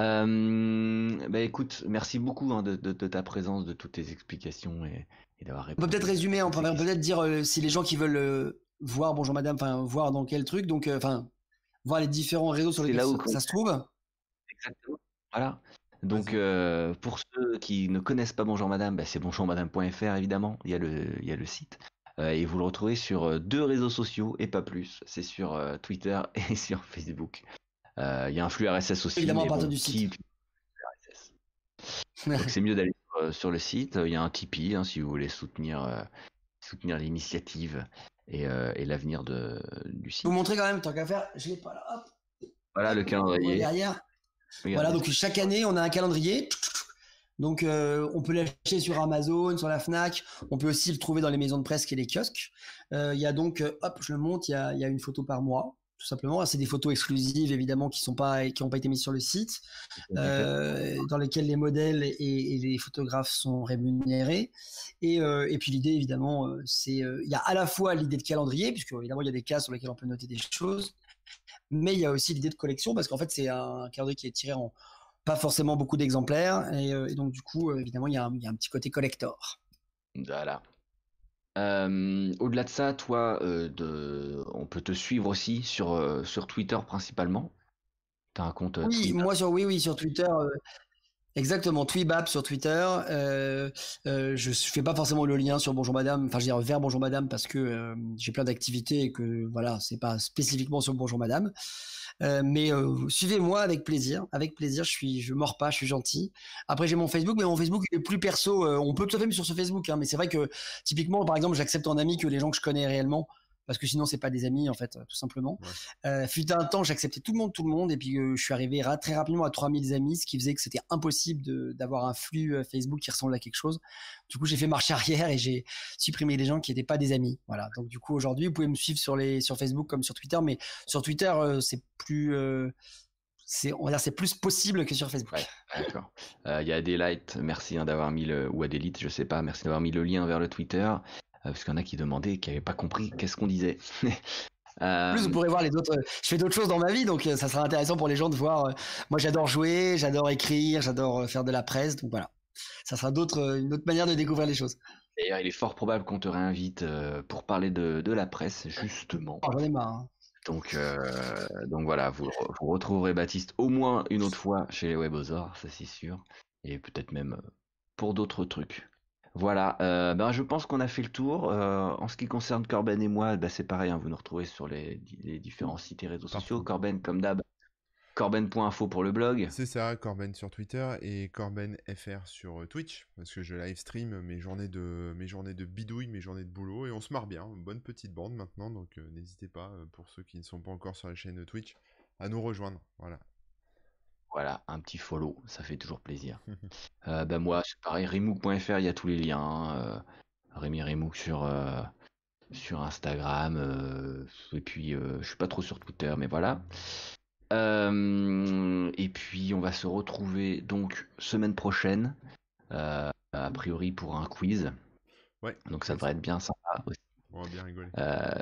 Euh, bah écoute, merci beaucoup hein, de, de, de, ta présence, de toutes tes explications et, on peut peut-être résumer, on peut peut-être dire euh, si les gens qui veulent euh, voir Bonjour Madame, enfin voir dans quel truc, donc euh, enfin voir les différents réseaux sur lesquels ça, se trouve. Exactement. Voilà. Donc pour ceux qui ne connaissent pas Bonjour Madame, bah, c'est bonjourmadame.fr évidemment. Il y a le, il y a le site. et vous le retrouvez sur deux réseaux sociaux et pas plus. C'est sur Twitter et sur Facebook. Il y a un flux RSS aussi. Évidemment à partir du site. Donc c'est mieux d'aller euh, sur le site. Il y a un Tipeee hein, si vous voulez soutenir, euh, soutenir l'initiative et, euh, et l'avenir du site. Vous montrer quand même, tant qu'à faire, je l'ai pas là. Hop. Voilà le calendrier. Derrière. Voilà, donc chaque année, on a un calendrier. Donc, on peut l'acheter sur Amazon, sur la Fnac. On peut aussi le trouver dans les maisons de presse et les kiosques. Il y a donc, hop, je le monte, il y a, y a, une photo par mois tout simplement. C'est des photos exclusives, évidemment, qui sont pas, qui n'ont pas été mises sur le site, euh, dans lesquelles les modèles et, les photographes sont rémunérés. Et, euh, et puis l'idée, évidemment, euh, c'est, il y a à la fois l'idée de calendrier, puisque évidemment il y a des cas sur lesquels on peut noter des choses, mais il y a aussi l'idée de collection, parce qu'en fait c'est un calendrier qui est tiré en pas forcément beaucoup d'exemplaires, et, donc du coup, évidemment, il y, y a un petit côté collector. Voilà. Euh, au-delà de ça, toi, euh, de... on peut te suivre aussi sur, euh, sur Twitter principalement. Tu as un compte Oui, moi sur oui, oui, sur Twitter. Exactement, Tweebap sur Twitter. je fais pas forcément le lien sur Bonjour Madame, enfin je veux dire vers Bonjour Madame parce que j'ai plein d'activités et que voilà, c'est pas spécifiquement sur Bonjour Madame. Euh, mais euh, suivez-moi avec plaisir, avec plaisir. Je suis, je mords pas, je suis gentil. Après j'ai mon Facebook, mais mon Facebook est plus perso. Euh, on peut tout à fait sur ce Facebook, hein, mais c'est vrai que typiquement, par exemple, j'accepte en ami que les gens que je connais réellement parce que sinon c'est pas des amis en fait tout simplement. Euh, fut un temps j'acceptais tout le monde tout le monde et puis euh, je suis arrivé très rapidement à 3000 amis ce qui faisait que c'était impossible d'avoir un flux euh, Facebook qui ressemble à quelque chose. Du coup j'ai fait marche arrière et j'ai supprimé les gens qui n'étaient pas des amis. Voilà donc du coup aujourd'hui vous pouvez me suivre sur les sur Facebook comme sur Twitter mais sur Twitter c'est plus c'est on va dire c'est plus possible que sur Facebook. d'accord. Il y a Adélite, merci hein, d'avoir mis le ou Adélite, je sais pas, merci d'avoir mis le lien vers le Twitter. Euh, parce qu'il y en a qui demandaient, qui n'avaient pas compris qu'est-ce qu'on disait. En plus, vous pourrez voir les autres. Je fais d'autres choses dans ma vie, donc euh, ça sera intéressant pour les gens de voir. Euh, moi, j'adore jouer, j'adore écrire, j'adore faire de la presse, donc voilà. Ça sera d'autres, une autre manière de découvrir les choses. D'ailleurs, il est fort probable qu'on te réinvite pour parler de, de la presse, justement. Oh, j'en ai marre. Hein. Donc, donc voilà, vous, vous, retrouverez Baptiste au moins une autre fois chez les Webosaures, ça c'est sûr, et peut-être même pour d'autres trucs. Voilà, euh, ben, je pense qu'on a fait le tour. Euh, en ce qui concerne Corben et moi, ben, c'est pareil, hein, vous nous retrouvez sur les, différents sites et réseaux sociaux. Corben, comme d'hab, corben.info pour le blog. C'est ça, Corben sur Twitter et Corben FR sur euh, Twitch, parce que je live stream mes journées de, mes journées de bidouille, mes journées de boulot, et on se marre bien. Une bonne petite bande maintenant, donc n'hésitez pas, pour ceux qui ne sont pas encore sur la chaîne Twitch, à nous rejoindre. Voilà. Voilà, un petit follow, ça fait toujours plaisir. Euh, bah, moi, c'est pareil, remook.fr, il y a tous les liens. Euh, Rémi Remook sur, euh, sur Instagram. et puis, je suis pas trop sur Twitter, mais voilà. Et puis, on va se retrouver donc semaine prochaine, a priori pour un quiz. Ouais. Donc, ça devrait être bien sympa aussi. On va bien rigoler. Euh,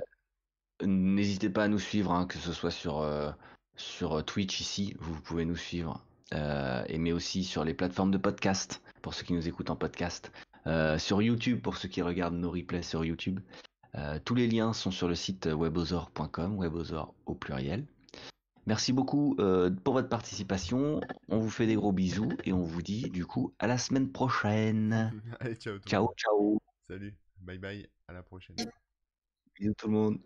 N'hésitez pas à nous suivre, hein, que ce soit sur, euh, sur Twitch ici, vous pouvez nous suivre, euh, et mais aussi sur les plateformes de podcast, pour ceux qui nous écoutent en podcast, euh, sur YouTube, pour ceux qui regardent nos replays sur YouTube. Euh, tous les liens sont sur le site webosor.com, webosor au pluriel. Merci beaucoup euh, pour votre participation, on vous fait des gros bisous, et on vous dit du coup à la semaine prochaine. Allez, ciao tout Ciao, monde. ciao, Salut. Bye bye. À la prochaine. bisous tout le monde.